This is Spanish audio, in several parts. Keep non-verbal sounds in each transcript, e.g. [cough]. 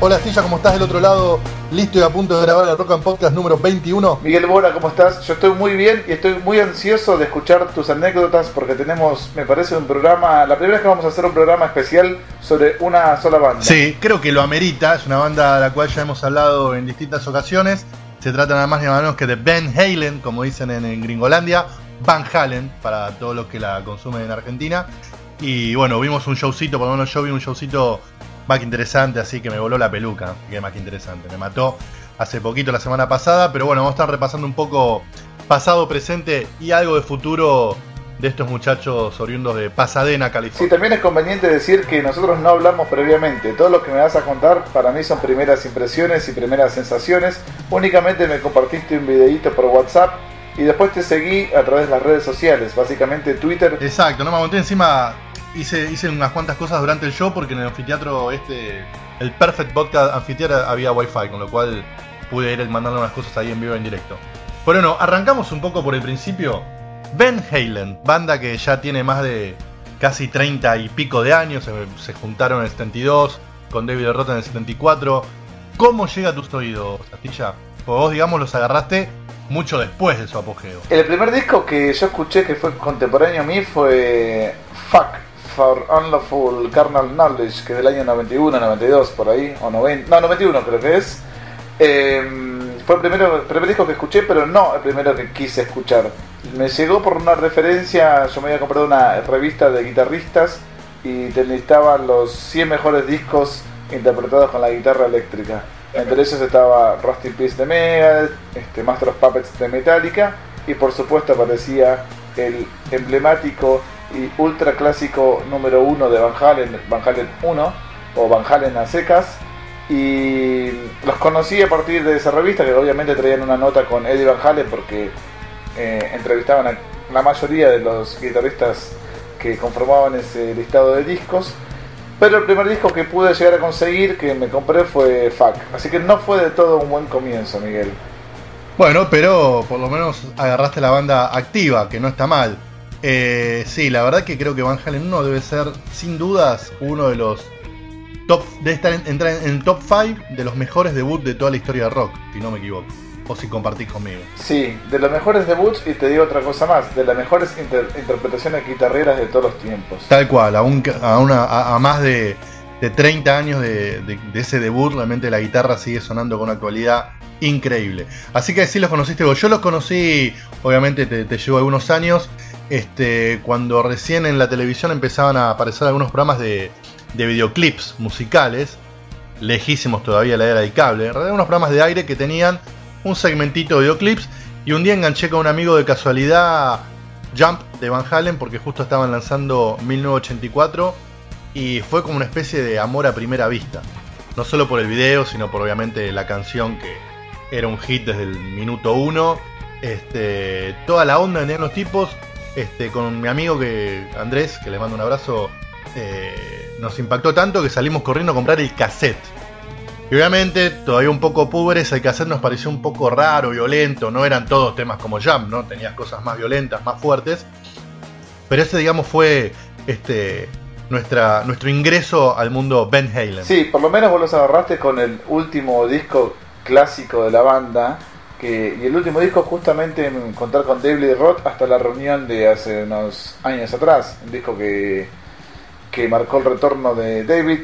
Hola Astilla, ¿cómo estás del otro lado? Listo y a punto de grabar el Rock and Podcast número 21. Miguel Bora, ¿cómo estás? Yo estoy muy bien y estoy muy ansioso de escuchar tus anécdotas porque tenemos, me parece, un programa, la primera vez que vamos a hacer un programa especial sobre una sola banda. Sí, creo que lo amerita, es una banda de la cual ya hemos hablado en distintas ocasiones. Se trata nada más ni nada menos que de Ben Halen, como dicen en, Gringolandia, Van Halen, para todos los que la consumen en Argentina. Y bueno, vimos un showcito, por lo menos yo vi un showcito más que interesante, así que me voló la peluca, que más que interesante. Me mató hace poquito la semana pasada, pero bueno, vamos a estar repasando un poco pasado, presente y algo de futuro de estos muchachos oriundos de Pasadena, California. Sí, también es conveniente decir que nosotros no hablamos previamente. Todo lo que me vas a contar para mí son primeras impresiones y primeras sensaciones. Únicamente me compartiste un videito por WhatsApp y después te seguí a través de las redes sociales, básicamente Twitter. Exacto, no me aguanté encima hice, hice unas cuantas cosas durante el show porque en el anfiteatro este, el Perfect Vodka Anfiteatro había wifi, con lo cual pude ir mandando unas cosas ahí en vivo en directo. Pero bueno, arrancamos un poco por el principio. Ben Halen, banda que ya tiene más de casi 30 y pico de años, se, juntaron en el 72, con David Roth en el 74. ¿Cómo llega a tus oídos, Castilla? Pues vos, digamos, los agarraste mucho después de su apogeo. El primer disco que yo escuché que fue contemporáneo a mí fue Fuck, Unlawful Carnal Knowledge, que es del año 91, 92, por ahí, o 90, no, 91 creo que es. Em, fue el, primero, primer disco que escuché, pero no el primero que quise escuchar. Me llegó por una referencia, yo me había comprado una revista de guitarristas y te listaban los 100 mejores discos interpretados con la guitarra eléctrica. Entre ellos estaba Rusty Peace de Megadeth, este, Master of Puppets de Metallica y por supuesto aparecía el emblemático y ultra clásico número uno de Van Halen, Van Halen 1 o Van Halen a secas. Y los conocí a partir de esa revista, que obviamente traían una nota con Eddie Van Halen porque eh, entrevistaban a la mayoría de los guitarristas que conformaban ese listado de discos. Pero el primer disco que pude llegar a conseguir, que me compré, fue Fuck. Así que no fue de todo un buen comienzo, Miguel. Bueno, pero por lo menos agarraste la banda activa, que no está mal. Eh, sí, la verdad que creo que Van Halen 1 debe ser, sin dudas, uno de los top. Debe estar en, entrar en el top 5 de los mejores debuts de toda la historia de rock, si no me equivoco. O si compartís conmigo. Sí, de los mejores debuts, y te digo otra cosa más, de las mejores interpretaciones guitarreras de todos los tiempos. Tal cual, a, a, a, más de, de 30 años de, de, ese debut, realmente la guitarra sigue sonando con una actualidad increíble. Así que sí los conociste vos. Yo los conocí, obviamente te, te llevo algunos años este, cuando recién en la televisión empezaban a aparecer algunos programas de, videoclips musicales, lejísimos todavía la era del cable, en realidad unos programas de aire que tenían un segmentito de videoclips y un día enganché con un amigo de casualidad Jump de Van Halen porque justo estaban lanzando 1984 y fue como una especie de amor a primera vista. No solo por el video, sino por obviamente la canción que era un hit desde el minuto uno. Este, toda la onda de los tipos, este, con mi amigo que Andrés, que le mando un abrazo, eh, nos impactó tanto que salimos corriendo a comprar el cassette. Y obviamente, todavía un poco pobres, el cassette nos pareció un poco raro, violento, no eran todos temas como Jam, ¿no? Tenías cosas más violentas, más fuertes. Pero ese, digamos, fue este, nuestra, nuestro ingreso al mundo Ben Halen. Sí, por lo menos vos los agarraste con el último disco clásico de la banda, y el último disco justamente en contar con David Roth hasta la reunión de hace unos años atrás, un disco que, que marcó el retorno de David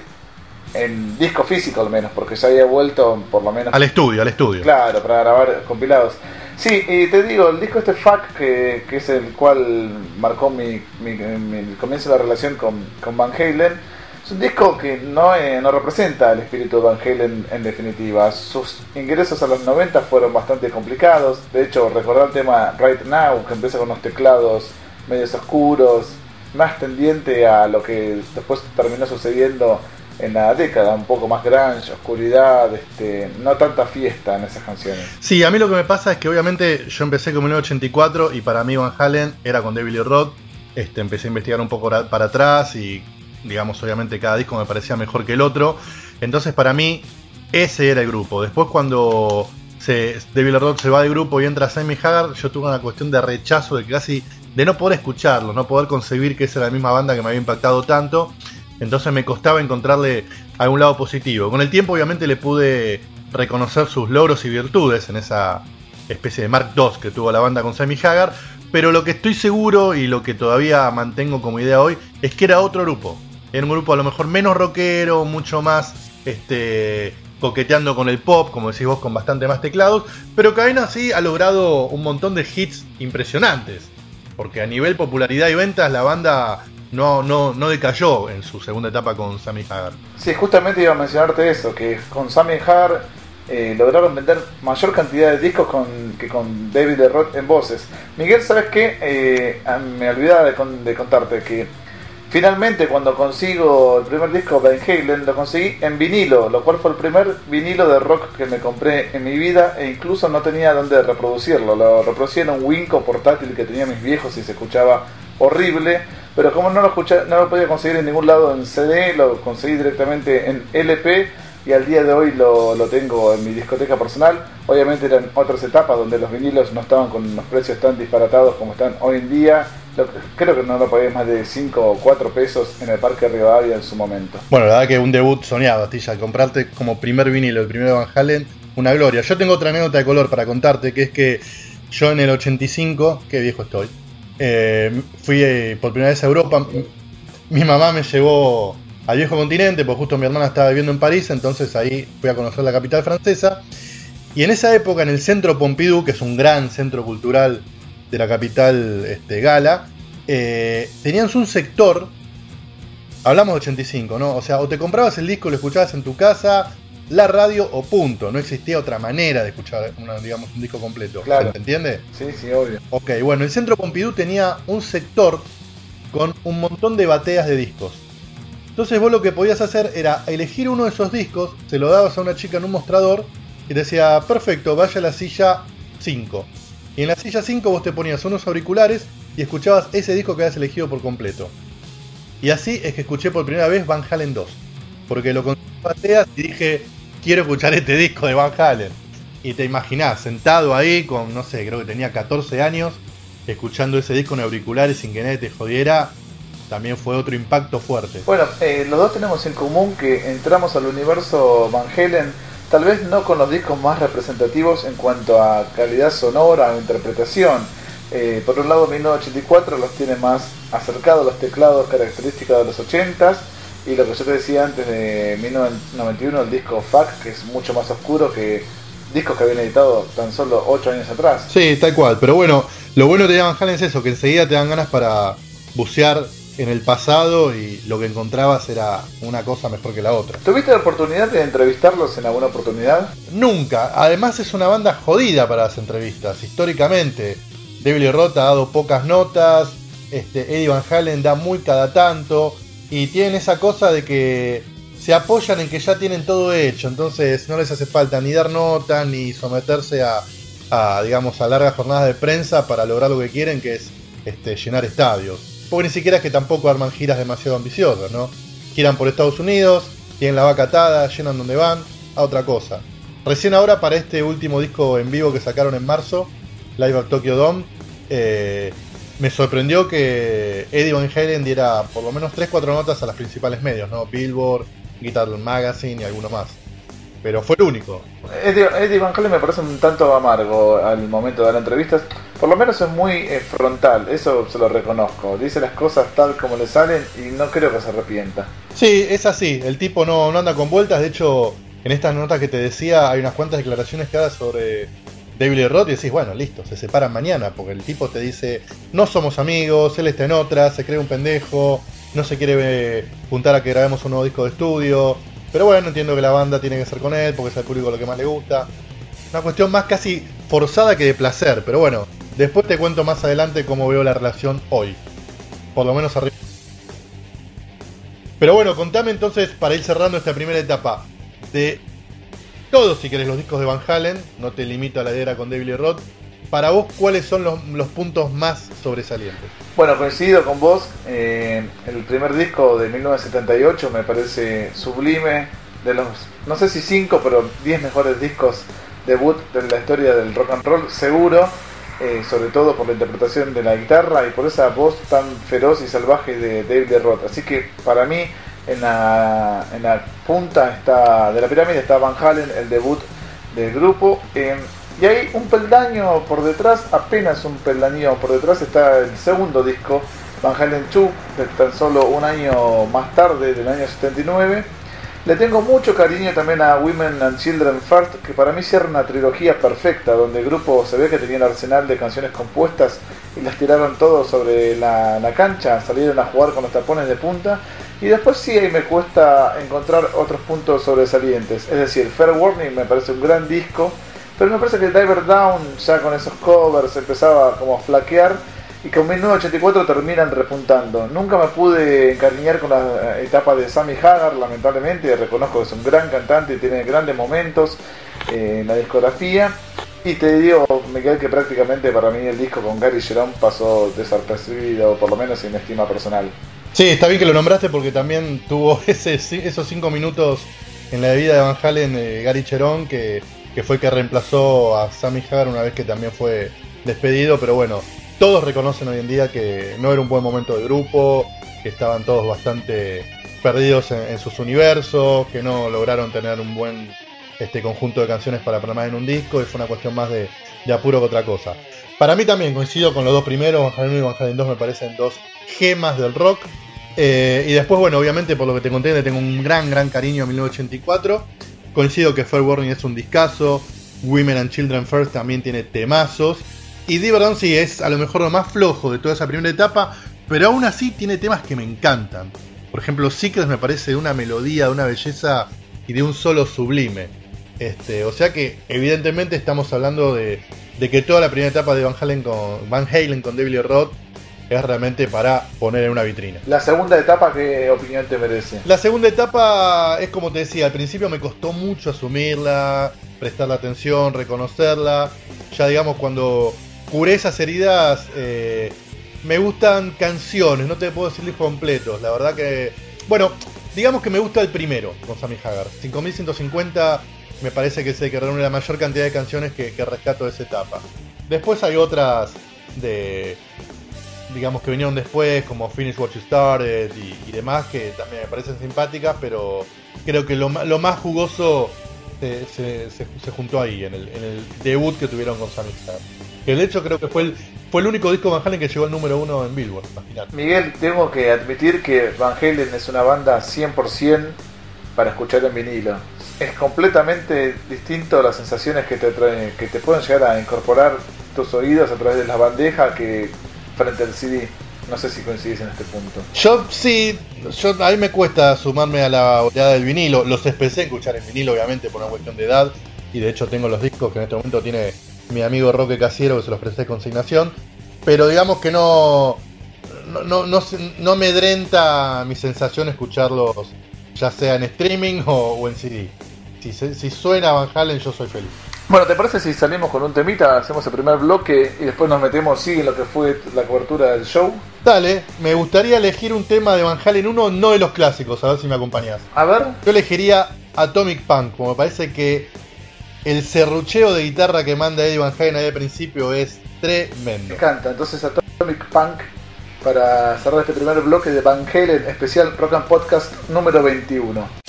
en disco físico al menos, porque ya había vuelto por lo menos... Al estudio, al estudio. Claro, para grabar compilados. Sí, y te digo, el disco este Fuck, que, que es el cual marcó mi, mi, comienzo de la relación con, con Van Halen, es un disco que no, eh, no representa el espíritu de Van Halen en definitiva. Sus ingresos a los 90 fueron bastante complicados. De hecho, recordar el tema Right Now, que empieza con unos teclados medios oscuros, más tendiente a lo que después terminó sucediendo en la década, un poco más grunge, oscuridad, este, no tanta fiesta en esas canciones. Sí, a mí lo que me pasa es que obviamente yo empecé con 1984 y para mí Van Halen era con David Lee Roth. Este, empecé a investigar un poco para atrás y digamos, obviamente cada disco me parecía mejor que el otro. Entonces para mí ese era el grupo. Después cuando se, David Roth se va del grupo y entra Sammy Hagar, yo tuve una cuestión de rechazo, de casi de no poder escucharlo, no poder concebir que esa era la misma banda que me había impactado tanto. entonces me costaba encontrarle algún lado positivo. Con el tiempo obviamente le pude reconocer sus logros y virtudes en esa especie de Mark II que tuvo la banda con Sammy Hagar, pero lo que estoy seguro y lo que todavía mantengo como idea hoy es que era otro grupo. Era un grupo a lo mejor menos rockero, mucho más este, coqueteando con el pop, como decís vos, con bastante más teclados, pero que aún así ha logrado un montón de hits impresionantes. Porque a nivel popularidad y ventas la banda no, no, no decayó en su segunda etapa con Sammy Hagar. Sí, justamente iba a mencionarte eso, que con Sammy Hagar eh, lograron vender mayor cantidad de discos que con David Lee Roth en voces. Miguel, ¿sabes qué? Eh, ah, me olvidaba de, de, contarte que finalmente cuando consigo el primer disco Van Halen lo conseguí en vinilo, lo cual fue el primer vinilo de rock que me compré en mi vida e incluso no tenía dónde reproducirlo. Lo reproducí en un Winco portátil que tenía mis viejos y se escuchaba horrible. Pero como no lo, no lo podía conseguir en ningún lado en CD, lo conseguí directamente en LP y al día de hoy lo, lo, tengo en mi discoteca personal. Obviamente eran otras etapas donde los vinilos no estaban con los precios tan disparatados como están hoy en día. Creo que no lo pagué más de 5 o 4 pesos en el Parque Rivadavia en su momento. Bueno, la verdad que un debut soñado, Tilla. Comprarte como primer vinilo, el primero de Van Halen, una gloria. Yo tengo otra anécdota de color para contarte, que es que yo en el 85, qué viejo estoy, eh, fui eh, por primera vez a Europa. Mi mamá me llevó al viejo continente, porque justo mi hermana estaba viviendo en París, entonces ahí fui a conocer la capital francesa. Y en esa época, en el centro Pompidou, que es un gran centro cultural de la capital este, gala, eh, tenían un sector, hablamos de 85, ¿no? O sea, o te comprabas el disco, lo escuchabas en tu casa, la radio o punto. No existía otra manera de escuchar digamos, un disco completo. Claro. ¿Se entiende? Sí, sí, obvio. Ok, bueno, el centro Pompidou tenía un sector con un montón de bateas de discos. Entonces vos lo que podías hacer era elegir uno de esos discos, se lo dabas a una chica en un mostrador y te decía, perfecto, vaya a la silla 5. Y en la silla 5 vos te ponías unos auriculares y escuchabas ese disco que habías elegido por completo. Y así es que escuché por primera vez Van Halen 2. Porque lo conseguí bateas y dije, quiero escuchar este disco de Van Halen. Y te imaginás, sentado ahí con, no sé, creo que tenía 14 años, escuchando ese disco en auriculares sin que nadie te jodiera, también fue otro impacto fuerte. Bueno, eh, los dos tenemos en común que entramos al universo Van Halen, tal vez no con los discos más representativos en cuanto a calidad sonora o interpretación. Eh, por un lado, 1984 los tiene más acercados los teclados característicos de los 80s. Y lo que yo te decía antes de 1991, el disco Fuck, que es mucho más oscuro que discos que habían editado tan solo 8 años atrás. Sí, tal cual. Pero bueno, lo bueno de Van Halen es eso, que enseguida te dan ganas para bucear en el pasado y lo que encontrabas era una cosa mejor que la otra. ¿Tuviste la oportunidad de entrevistarlos en alguna oportunidad? Nunca. Además es una banda jodida para las entrevistas, históricamente. David Roth ha dado pocas notas, este, Eddie Van Halen da muy cada tanto, y tienen esa cosa de que se apoyan en que ya tienen todo hecho, entonces no les hace falta ni dar notas ni someterse a, a digamos, a largas jornadas de prensa para lograr lo que quieren, que es este, llenar estadios porque ni siquiera es que tampoco arman giras demasiado ambiciosas, ¿no? Giran por Estados Unidos, tienen la vaca atada, llenan donde van, a otra cosa. Recién ahora para este último disco en vivo que sacaron en marzo, Live at Tokyo Dome, eh, me sorprendió que Eddie Van Halen diera por lo menos 3-4 notas a las principales medios, ¿no? Billboard, Guitar Magazine y alguno más pero fue el único. Eddie, Van Halen me parece un tanto amargo al momento de las entrevistas. Por lo menos es muy eh, frontal, eso se lo reconozco. Dice las cosas tal como le salen y no creo que se arrepienta. Sí, es así. El tipo no, no anda con vueltas. De hecho, en estas notas que te decía, hay unas cuantas declaraciones que da sobre David Roth y decís, bueno, listo, se separan mañana. Porque el tipo te dice, no somos amigos, él está en otra, se cree un pendejo, no se quiere eh, juntar a que grabemos un nuevo disco de estudio pero bueno, entiendo que la banda tiene que ser con él porque es al público lo que más le gusta. Una cuestión más casi forzada que de placer, pero bueno, después te cuento más adelante cómo veo la relación hoy. Por lo menos arriba. Pero bueno, contame entonces, para ir cerrando esta primera etapa, de todos, si querés, los discos de Van Halen, no te limito a la idea con David Lee Roth, para vos, ¿cuáles son los, puntos más sobresalientes? Bueno, coincido con vos. Eh, el primer disco de 1978 me parece sublime. De los, no sé si 5, pero 10 mejores discos debut de la historia del rock and roll, seguro. Eh, sobre todo por la interpretación de la guitarra y por esa voz tan feroz y salvaje de David Roth. Así que para mí En la, en la punta está, de la pirámide está Van Halen, el debut del grupo. Eh, y ahí un peldaño por detrás, apenas un peldaño por detrás, está el segundo disco, Van Halen 2, de tan solo un año más tarde, del año 79. Le tengo mucho cariño también a Women and Children First, que para mí cierra una trilogía perfecta, donde el grupo se ve que tenía un arsenal de canciones compuestas y las tiraron todos sobre la, la cancha, salieron a jugar con los tapones de punta. Y después sí ahí me cuesta encontrar otros puntos sobresalientes. Es decir, Fair Warning me parece un gran disco, pero me parece que Diver Down ya con esos covers empezaba como a flaquear y con 1984 terminan repuntando. Nunca me pude encariñar con la etapa de Sammy Hagar, lamentablemente, reconozco que es un gran cantante y tiene grandes momentos eh, en la discografía. Y te digo, Miguel, que prácticamente para mí el disco con Gary Jerome pasó desapercibido, por lo menos en estima personal. Sí, está bien que lo nombraste porque también tuvo [laughs] esos cinco minutos en la vida de Van Halen eh, Gary Cherón que, que fue que reemplazó a Sammy Hagar una vez que también fue despedido, pero bueno, todos reconocen hoy en día que no era un buen momento de grupo, que estaban todos bastante perdidos en, sus universos, que no lograron tener un buen este conjunto de canciones para programar en un disco y fue una cuestión más de, apuro que otra cosa. Para mí también coincido con los dos primeros, 1 y Van Halen 2 me parecen dos gemas del rock. Eh, y después, bueno, obviamente por lo que te conté, le tengo un gran, gran cariño a 1984. Coincido que Fair Warning es un discazo. Women and Children First también tiene temazos. Y Diverdown sí es a lo mejor lo más flojo de toda esa primera etapa, pero aún así tiene temas que me encantan. Por ejemplo, Secrets me parece de una melodía, de una belleza y de un solo sublime. Este, o sea que evidentemente estamos hablando de, de que toda la primera etapa de Van Halen con Van Halen con Devil Rod es realmente para poner en una vitrina. La segunda etapa, ¿qué opinión te merece? La segunda etapa es como te decía, al principio me costó mucho asumirla, prestarle atención, reconocerla. Ya digamos, cuando curé esas heridas, eh, me gustan canciones, no te puedo decir completos. La verdad que, bueno, digamos que me gusta el primero con Sammy Hagar. 5150 me parece que es el que reúne la mayor cantidad de canciones que, rescato de esa etapa. Después hay otras de digamos que vinieron después, como Finish What You Started y, demás, que también me parecen simpáticas, pero creo que lo, más jugoso se, se, se, se, juntó ahí, en el, en el debut que tuvieron con Sammy Star. Que de hecho creo que fue el, fue el único disco de Van Halen que llegó al número uno en Billboard, imagínate. Miguel, tengo que admitir que Van Halen es una banda 100% para escuchar en vinilo. Es completamente distinto las sensaciones que te, traen, que te pueden llegar a incorporar tus oídos a través de la bandeja que frente al CD. No sé si coincidís en este punto. Yo sí, yo, a mí me cuesta sumarme a la oleada del vinilo. Los empecé a escuchar en vinilo, obviamente, por una cuestión de edad. Y de hecho tengo los discos que en este momento tiene mi amigo Roque Casiero, que se los presté consignación. Pero digamos que no, no, no, no, no me drenta mi sensación escucharlos, ya sea en streaming o, o en CD. Si, si suena Van Halen, yo soy feliz. Bueno, ¿te parece si salimos con un temita, hacemos el primer bloque y después nos metemos sí en lo que fue la cobertura del show? Dale, me gustaría elegir un tema de Van Halen 1, no de los clásicos, a ver si me acompañás. A ver. Yo elegiría Atomic Punk, como me parece que el serrucheo de guitarra que manda Eddie Van Halen ahí al principio es tremendo. Me encanta, entonces Atomic Punk para cerrar este primer bloque de Van Halen especial Rock Podcast número 21.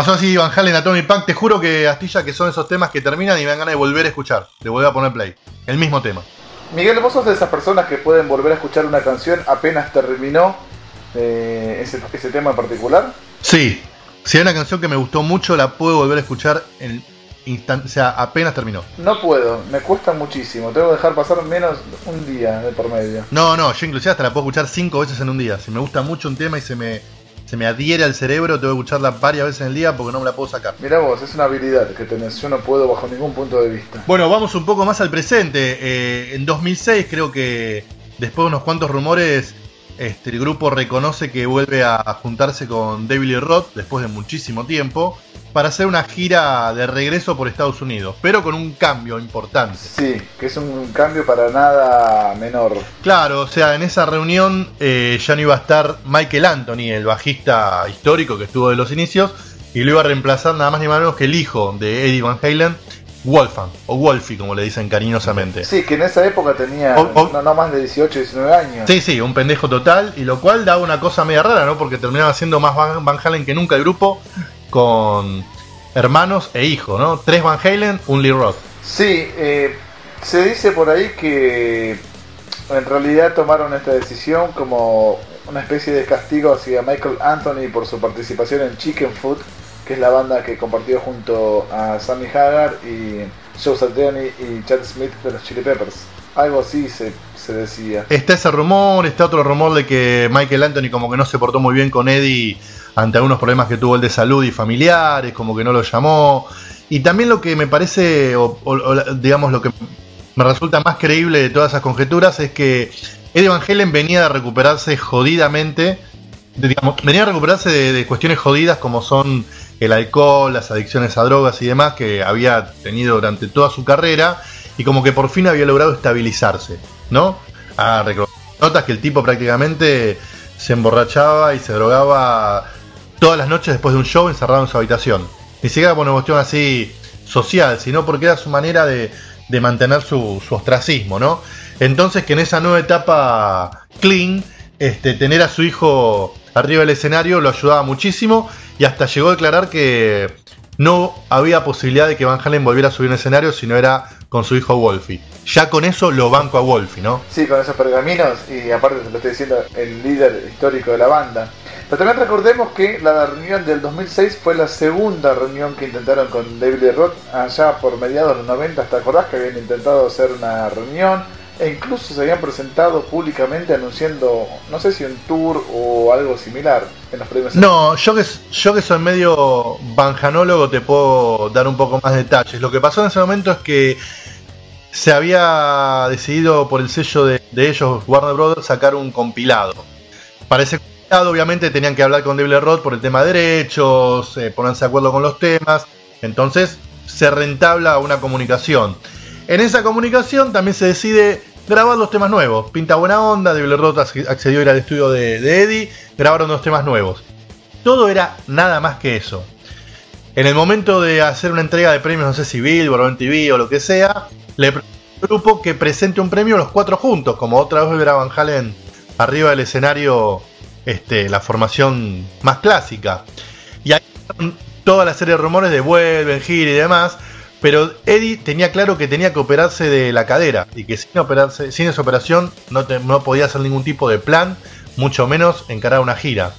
Pasó así Van Halen a Tommy Punk. Te juro que Astilla que son esos temas que terminan y me dan ganas de volver a escuchar. De volver a poner play. El mismo tema. Miguel, vos sos de esas personas que pueden volver a escuchar una canción apenas terminó eh, ese, ese tema en particular. Sí. Si hay una canción que me gustó mucho, la puedo volver a escuchar en o sea, apenas terminó. No puedo, me cuesta muchísimo. Tengo que dejar pasar menos un día de por medio. No, no, yo inclusive hasta la puedo escuchar cinco veces en un día. Si me gusta mucho un tema y se me, se me adhiere al cerebro, tengo que escucharla varias veces en el día porque no me la puedo sacar. Mirá vos, es una habilidad que tenés. Yo no puedo bajo ningún punto de vista. Bueno, vamos un poco más al presente. Eh, en 2006 creo que después de unos cuantos rumores, este, el grupo reconoce que vuelve a juntarse con David Lee Roth después de muchísimo tiempo para hacer una gira de regreso por Estados Unidos, pero con un cambio importante. Sí, que es un cambio para nada menor. Claro, o sea, en esa reunión eh, ya no iba a estar Michael Anthony, el bajista histórico que estuvo de los inicios, y lo iba a reemplazar nada más ni menos que el hijo de Eddie Van Halen, Wolfgang, o Wolfie, como le dicen cariñosamente. Sí, que en esa época tenía O- o- no, no más de 18, 19 años. Sí, sí, un pendejo total, y lo cual daba una cosa media rara, ¿no? Porque terminaba siendo más Van, Van Halen que nunca el grupo, con hermanos e hijos, ¿no? Tres Van Halen, un Lee Roth. Sí, eh, se dice por ahí que en realidad tomaron esta decisión como una especie de castigo hacia Michael Anthony por su participación en Chicken Food, es la banda que compartió junto a Sammy Hagar y Joe Satriani y Chad Smith de los Chili Peppers. Algo así se, se decía. Está ese rumor, está otro rumor de que Michael Anthony como que no se portó muy bien con Eddie ante algunos problemas que tuvo el de salud y familiares, como que no lo llamó. Y también lo que me parece, o, digamos, lo que me resulta más creíble de todas esas conjeturas es que Eddie Van Halen venía de recuperarse jodidamente, venía a recuperarse de cuestiones jodidas como son el alcohol, las adicciones a drogas y demás que había tenido durante toda su carrera y como que por fin había logrado estabilizarse, ¿no? Ah, notas que el tipo prácticamente se emborrachaba y se drogaba todas las noches después de un show encerrado en su habitación. Ni siquiera por una cuestión así social, sino porque era su manera de, de mantener su, su ostracismo, ¿no? Entonces que en esa nueva etapa clean, este, tener a su hijo arriba del escenario lo ayudaba muchísimo y hasta llegó a declarar que no había posibilidad de que Van Halen volviera a subir un escenario si no era con su hijo Wolfie. Ya con eso lo banco a Wolfie, ¿no? Sí, con esos pergaminos y aparte te lo estoy diciendo el líder histórico de la banda. Pero también recordemos que la reunión del 2006 fue la segunda reunión que intentaron con David Roth allá por mediados de los 90. ¿Te acordás que habían intentado hacer una reunión? E incluso se habían presentado públicamente anunciando, no sé si un tour o algo similar en los premios. No, yo que, yo que soy medio banjanólogo te puedo dar un poco más de detalles. Lo que pasó en ese momento es que se había decidido por el sello de, de ellos, Warner Brothers, sacar un compilado. Para ese compilado obviamente tenían que hablar con David Lee Roth por el tema de derechos, eh, ponerse de acuerdo con los temas. Entonces se rentabla una comunicación. En esa comunicación también se decide grabar los temas nuevos. Pinta buena onda, Roth ac- accedió a ir al estudio de, de Eddie, grabaron dos temas nuevos. Todo era nada más que eso. En el momento de hacer una entrega de premios, no sé si Billboard o MTV o lo que sea, le grupo que presente un premio los cuatro juntos, como otra vez verá Van Halen arriba del escenario, este, la formación más clásica. Y ahí toda la serie de rumores de vuelven, gira y demás. Pero Eddie tenía claro que tenía que operarse de la cadera y que sin operarse, sin esa operación no, no podía hacer ningún tipo de plan, mucho menos encarar una gira.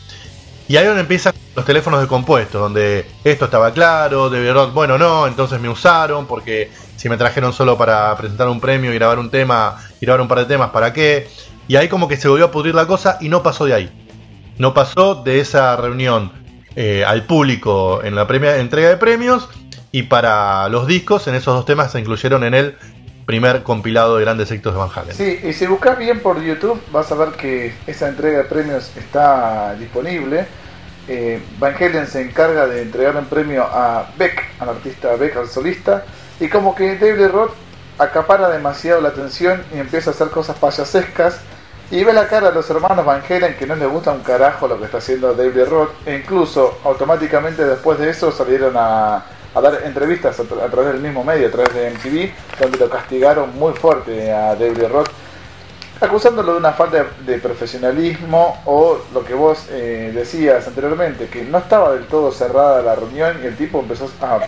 Y ahí donde empiezan los teléfonos de compuesto, donde esto estaba claro, de verdad, bueno, no, entonces me usaron, porque si me trajeron solo para presentar un premio y grabar un tema, grabar un par de temas, ¿para qué? Y ahí como que se volvió a pudrir la cosa y no pasó de ahí. No pasó de esa reunión eh, al público en la premia- entrega de premios y para los discos, en esos dos temas se incluyeron en el primer compilado de grandes éxitos de Van Halen. Sí, y si buscas bien por YouTube vas a ver que esa entrega de premios está disponible. Eh, Van Halen se encarga de entregar un premio a Beck, al artista Beck, al solista, y como que David Roth acapara demasiado la atención y empieza a hacer cosas payasescas y ve la cara de los hermanos Van Halen que no les gusta un carajo lo que está haciendo David Roth e incluso automáticamente después de eso salieron a, a dar entrevistas a, tra- a través del mismo medio, a través de MTV, donde lo castigaron muy fuerte a David Roth acusándolo de una falta de, profesionalismo o lo que vos eh, decías anteriormente, que no estaba del todo cerrada la reunión y el tipo empezó a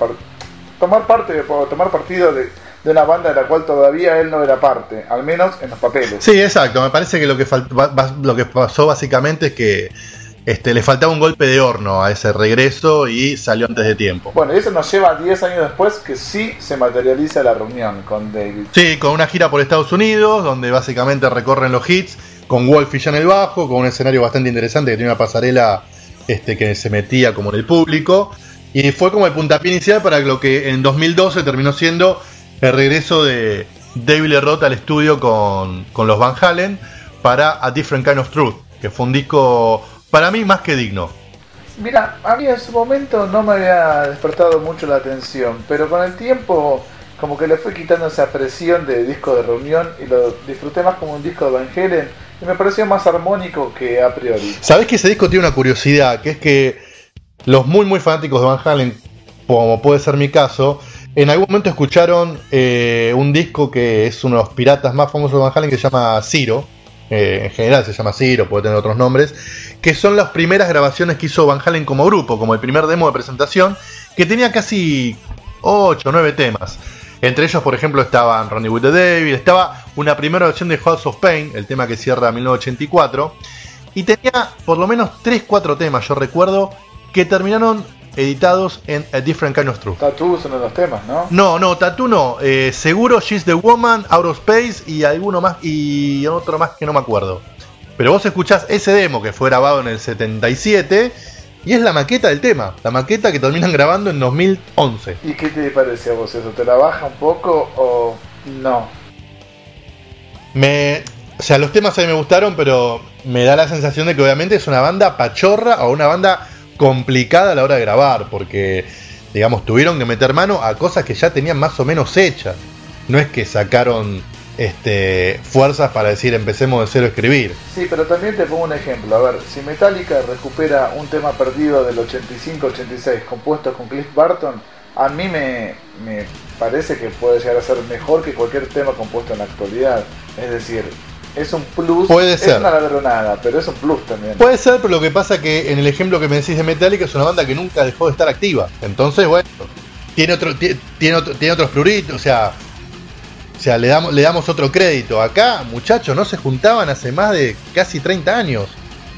tomar parte, tomar partido de, una banda de la cual todavía él no era parte, al menos en los papeles. Sí, exacto. Me parece que lo que, lo que pasó básicamente es que este, le faltaba un golpe de horno a ese regreso y salió antes de tiempo. Bueno, y eso nos lleva 10 años después que sí se materializa la reunión con David. Sí, con una gira por Estados Unidos, donde básicamente recorren los hits, con Wolf ya en el bajo, con un escenario bastante interesante que tiene una pasarela este, que se metía como en el público. Y fue como el puntapié inicial para lo que en 2012 terminó siendo el regreso de David Lee Roth al estudio con, con los Van Halen para A Different Kind of Truth, que fue un disco para mí más que digno. Mira, a mí en su momento no me había despertado mucho la atención, pero con el tiempo como que le fui quitando esa presión de disco de reunión y lo disfruté más como un disco de Van Halen y me pareció más armónico que a priori. Sabes que ese disco tiene una curiosidad, que es que los muy muy fanáticos de Van Halen, como puede ser mi caso, en algún momento escucharon eh, un disco que es uno de los piratas más famosos de Van Halen que se llama Ciro, eh, en general se llama Ciro, puede tener otros nombres, que son las primeras grabaciones que hizo Van Halen como grupo, como el primer demo de presentación, que tenía casi 8 o 9 temas. Entre ellos, por ejemplo, estaban Ronnie with the David, estaba una primera versión de House of Pain, el tema que cierra 1984, y tenía por lo menos 3-4 temas, yo recuerdo, que terminaron editados en A Different Kind of Truth. Tattoo son los temas, ¿no? No, no, Tattoo no. Eh, seguro She's the Woman, Out of Space y alguno más y otro más que no me acuerdo. Pero vos escuchás ese demo que fue grabado en el 77 y es la maqueta del tema, la maqueta que terminan grabando en 2011. ¿Y qué te parece a vos eso? ¿Te la baja un poco o no? Me, o sea, los temas a mí me gustaron, pero me da la sensación de que obviamente es una banda pachorra o una banda complicada a la hora de grabar, porque, digamos, tuvieron que meter mano a cosas que ya tenían más o menos hechas. No es que sacaron este, fuerzas para decir empecemos de cero a escribir. Sí, pero también te pongo un ejemplo. A ver, si Metallica recupera un tema perdido del 85-86 compuesto con Cliff Barton, a mí me, me parece que puede llegar a ser mejor que cualquier tema compuesto en la actualidad. Es decir, es un plus. Puede ser. Es una ladronada, pero es un plus también. Puede ser, pero lo que pasa que en el ejemplo que me decís de Metallica es una banda que nunca dejó de estar activa. Entonces, bueno, tiene otro, tiene, otro, tiene otros pluritos, o sea, o sea, le damos, le damos otro crédito. Acá, muchachos, no se juntaban hace más de casi 30 años.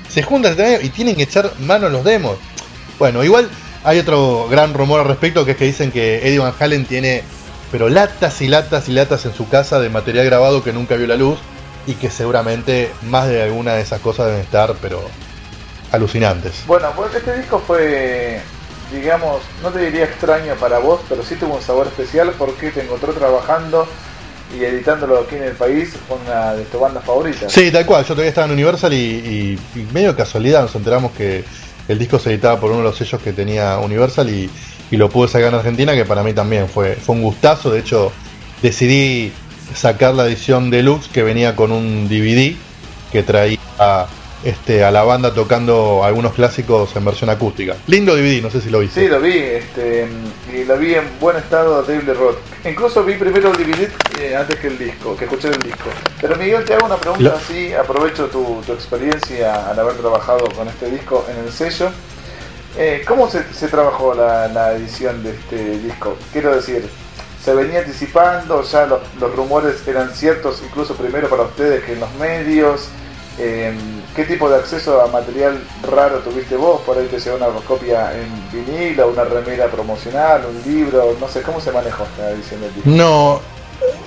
Se juntan y tienen que echar mano a los demos. Bueno, igual hay otro gran rumor al respecto que es que dicen que Eddie Van Halen tiene pero latas y latas y latas en su casa de material grabado que nunca vio la luz y que seguramente más de alguna de esas cosas deben estar, pero alucinantes. Bueno, pues este disco fue, digamos, no te diría extraño para vos, pero sí tuvo un sabor especial porque te encontró trabajando y editándolo aquí en el país con una de tus bandas favoritas. Sí, tal cual, yo todavía estaba en Universal y, medio casualidad nos enteramos que el disco se editaba por uno de los sellos que tenía Universal y, y lo pude sacar en Argentina, que para mí también fue, fue un gustazo, de hecho decidí sacar la edición deluxe que venía con un DVD que traía este, a la banda tocando algunos clásicos en versión acústica. Lindo DVD, no sé si lo viste. Sí, lo vi, este, y lo vi en buen estado David Roth. Incluso vi primero el DVD eh, antes que el disco, que escuché el disco. Pero Miguel, te hago una pregunta así, aprovecho tu, experiencia al haber trabajado con este disco en el sello. Eh, ¿Cómo se, trabajó la, la edición de este disco? Quiero decir, se venía anticipando, ya los rumores eran ciertos incluso primero para ustedes que en los medios. Em, ¿Qué tipo de acceso a material raro tuviste vos? Por ahí te llegó una copia en vinilo, una remera promocional, un libro, no sé, ¿cómo se manejó esta edición del disco? No,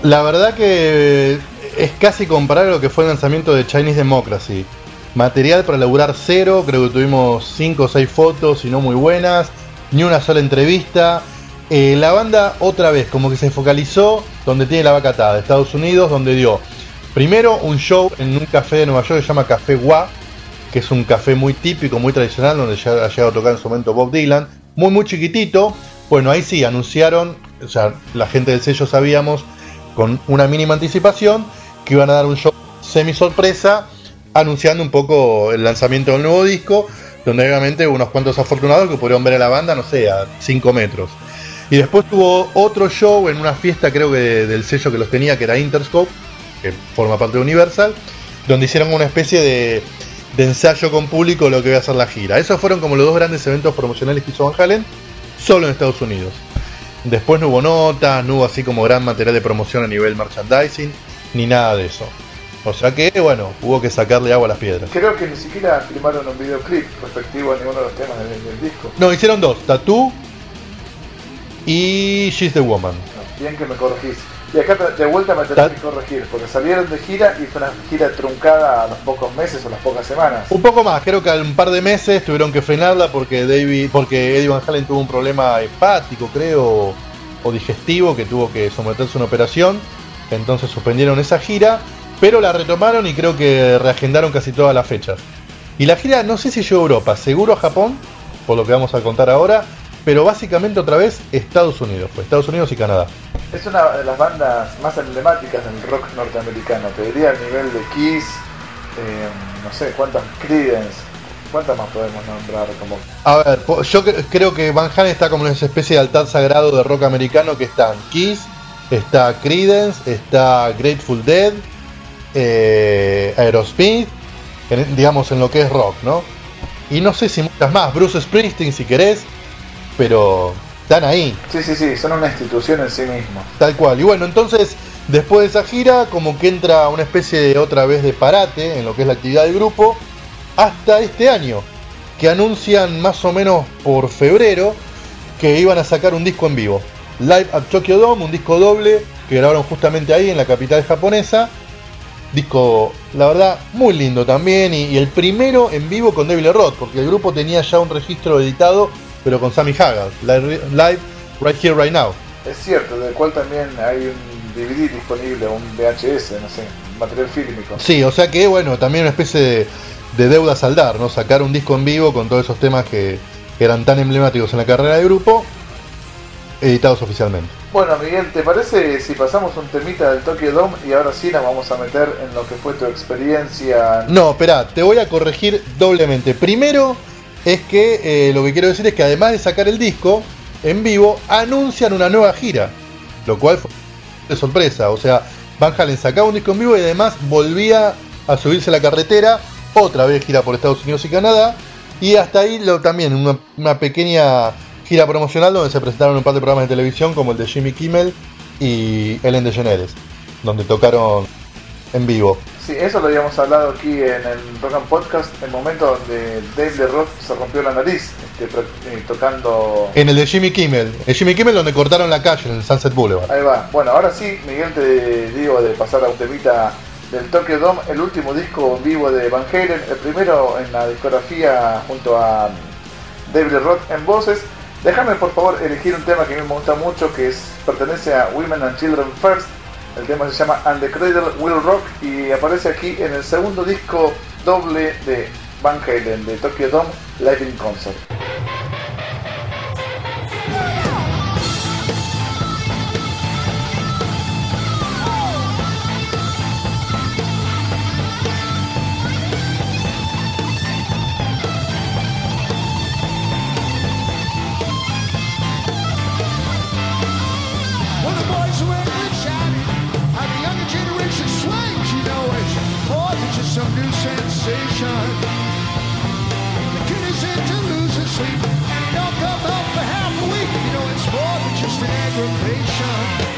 la verdad que es casi comparable a lo que fue el lanzamiento de Chinese Democracy. Material para laburar cero, creo que tuvimos 5 o 6 fotos y no muy buenas, ni una sola entrevista eh, la banda otra vez como que se focalizó donde tiene la vaca atada, Estados Unidos, donde dio primero un show en un café de Nueva York que se llama Café Gua, que es un café muy típico, muy tradicional, donde ya ha llegado a tocar en su momento Bob Dylan, muy muy chiquitito. Bueno, ahí sí, anunciaron, o sea, la gente del sello sabíamos con una mínima anticipación que iban a dar un show semi sorpresa anunciando un poco el lanzamiento del nuevo disco, donde obviamente unos cuantos afortunados que pudieron ver a la banda, no sé, a 5 metros. Y después tuvo otro show en una fiesta, creo que del sello que los tenía, que era Interscope, que forma parte de Universal. donde hicieron una especie de, de ensayo con público lo que iba a ser la gira. Esos fueron como los dos grandes eventos promocionales que hizo Van Halen, solo en Estados Unidos. Después no hubo notas, no hubo así como gran material de promoción a nivel merchandising, ni nada de eso. O sea que, bueno, hubo que sacarle agua a las piedras. Creo que ni siquiera filmaron un videoclip respectivo a ninguno de los temas del, del disco. No, hicieron dos, Tattoo y She's the Woman. Bien que me corregís. Y acá de vuelta me tenés que corregir, porque salieron de gira y fue una gira truncada a los pocos meses o las pocas semanas. Un poco más, creo que un par de meses tuvieron que frenarla porque David, porque Eddie Van Halen tuvo un problema hepático, creo, o digestivo, que tuvo que someterse a una operación. Entonces suspendieron esa gira, pero la retomaron y creo que reagendaron casi todas las fechas. Y la gira, no sé si llegó a Europa, seguro a Japón, por lo que vamos a contar ahora, pero básicamente otra vez Estados Unidos, fue Estados Unidos y Canadá. Es una de las bandas más emblemáticas del rock norteamericano. Te diría al nivel de Kiss, eh, no sé, cuántas Creedence, cuántas más podemos nombrar como A ver, yo cre- creo que Van Halen está como en esa especie de altar sagrado de rock americano que están Kiss, está Creedence, está Grateful Dead, eh, Aerosmith, en- digamos en lo que es rock, ¿no? Y no sé si muchas más, Bruce Springsteen si querés, pero están ahí, Sí, sí, sí, son una institución en sí mismos. tal cual. Y bueno, entonces después de esa gira como que entra una especie de otra vez de parate en lo que es la actividad del grupo hasta este año, que anuncian más o menos por febrero que iban a sacar un disco en vivo. Live at Tokyo Dome, un disco doble que grabaron justamente ahí en la capital japonesa. Disco, la verdad, muy lindo también. Y, y el primero en vivo con Devil Roth, porque el grupo tenía ya un registro editado, pero con Sammy Hagar. Live, live Right Here, Right Now. Es cierto, del cual también hay un DVD disponible, un VHS, no sé, material fílmico. Sí, o sea que, bueno, también una especie de, de deuda a saldar, ¿no? Sacar un disco en vivo con todos esos temas que, que eran tan emblemáticos en la carrera del grupo, editados oficialmente. Bueno, Miguel, ¿te parece si pasamos un temita del Tokyo Dome y ahora sí nos vamos a meter en lo que fue tu experiencia? No, espera, te voy a corregir doblemente. Primero, es que eh, lo que quiero decir es que además de sacar el disco en vivo, anuncian una nueva gira, lo cual fue de sorpresa. O sea, Van Halen sacaba un disco en vivo y además volvía a subirse a la carretera, otra vez gira por Estados Unidos y Canadá, y hasta ahí lo, también una, una pequeña gira promocional donde se presentaron un par de programas de televisión como el de Jimmy Kimmel y Ellen DeGeneres, donde tocaron en vivo. Sí, eso lo habíamos hablado aquí en el Rock and Podcast, el momento donde Dave de Rock se rompió la nariz este, eh, tocando... En el de Jimmy Kimmel. El Jimmy Kimmel donde cortaron la calle en el Sunset Boulevard. Ahí va. Bueno, ahora sí, Miguel, te digo de pasar a un temita del Tokyo Dome, el último disco en vivo de Van Halen, el primero en la discografía junto a David Lee Roth en voces. Déjame por favor elegir un tema que a mí me gusta mucho, que es, pertenece a Women and Children First. El tema se llama And the Cradle Will Rock y aparece aquí en el segundo disco doble de Van Halen, de Tokyo Dome Live in Concert. deprivation.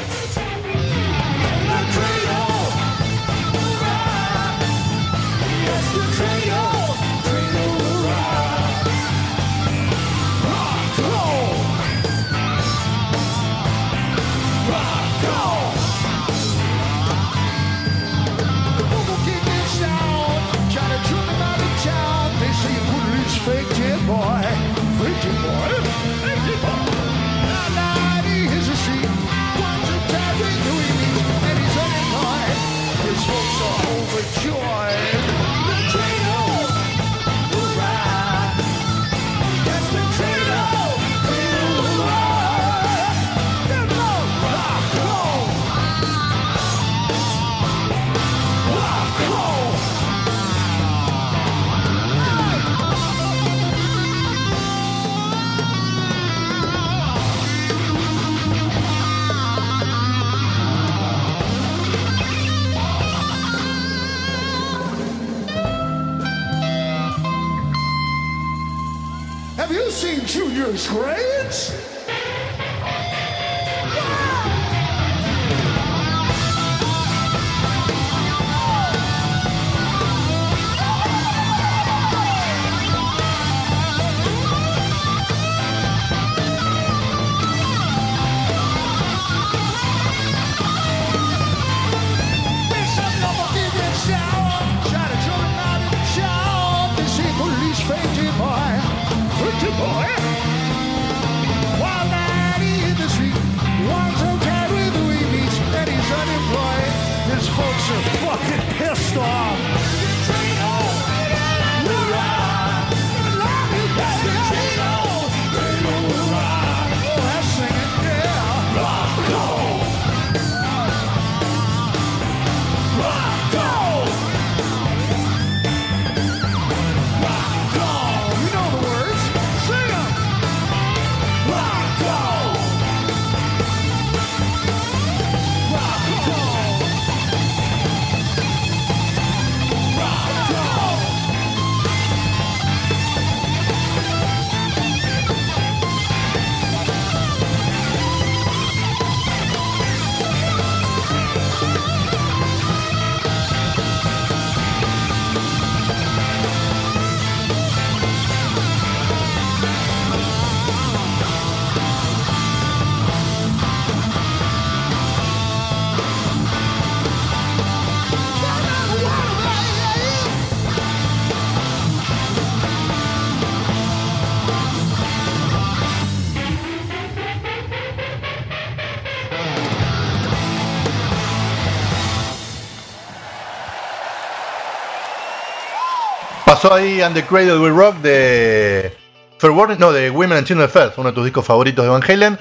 Pasó ahí And the Cradle Will Rock de Fair no, de Women and Children First, uno de tus discos favoritos de Van Halen.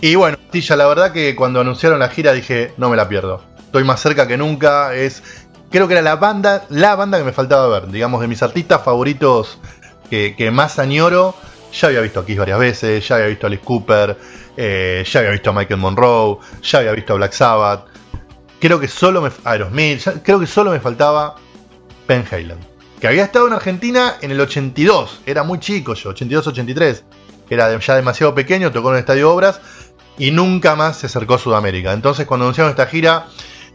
Y bueno, Tilla, la verdad que cuando anunciaron la gira dije, no me la pierdo. Estoy más cerca que nunca. Es, creo que era la banda, la banda que me faltaba ver. Digamos, de mis artistas favoritos que, más añoro. Ya había visto a Kiss varias veces, ya había visto a Alice Cooper, eh, ya había visto a Michael Monroe, ya había visto a Black Sabbath. Creo que solo me. Aerosmith, creo que solo me faltaba Penn Halen. Que había estado en Argentina en el 82. Era muy chico yo, 82-83. Era ya demasiado pequeño, tocó en el Estadio Obras. Y nunca más se acercó a Sudamérica. Entonces cuando anunciaron esta gira,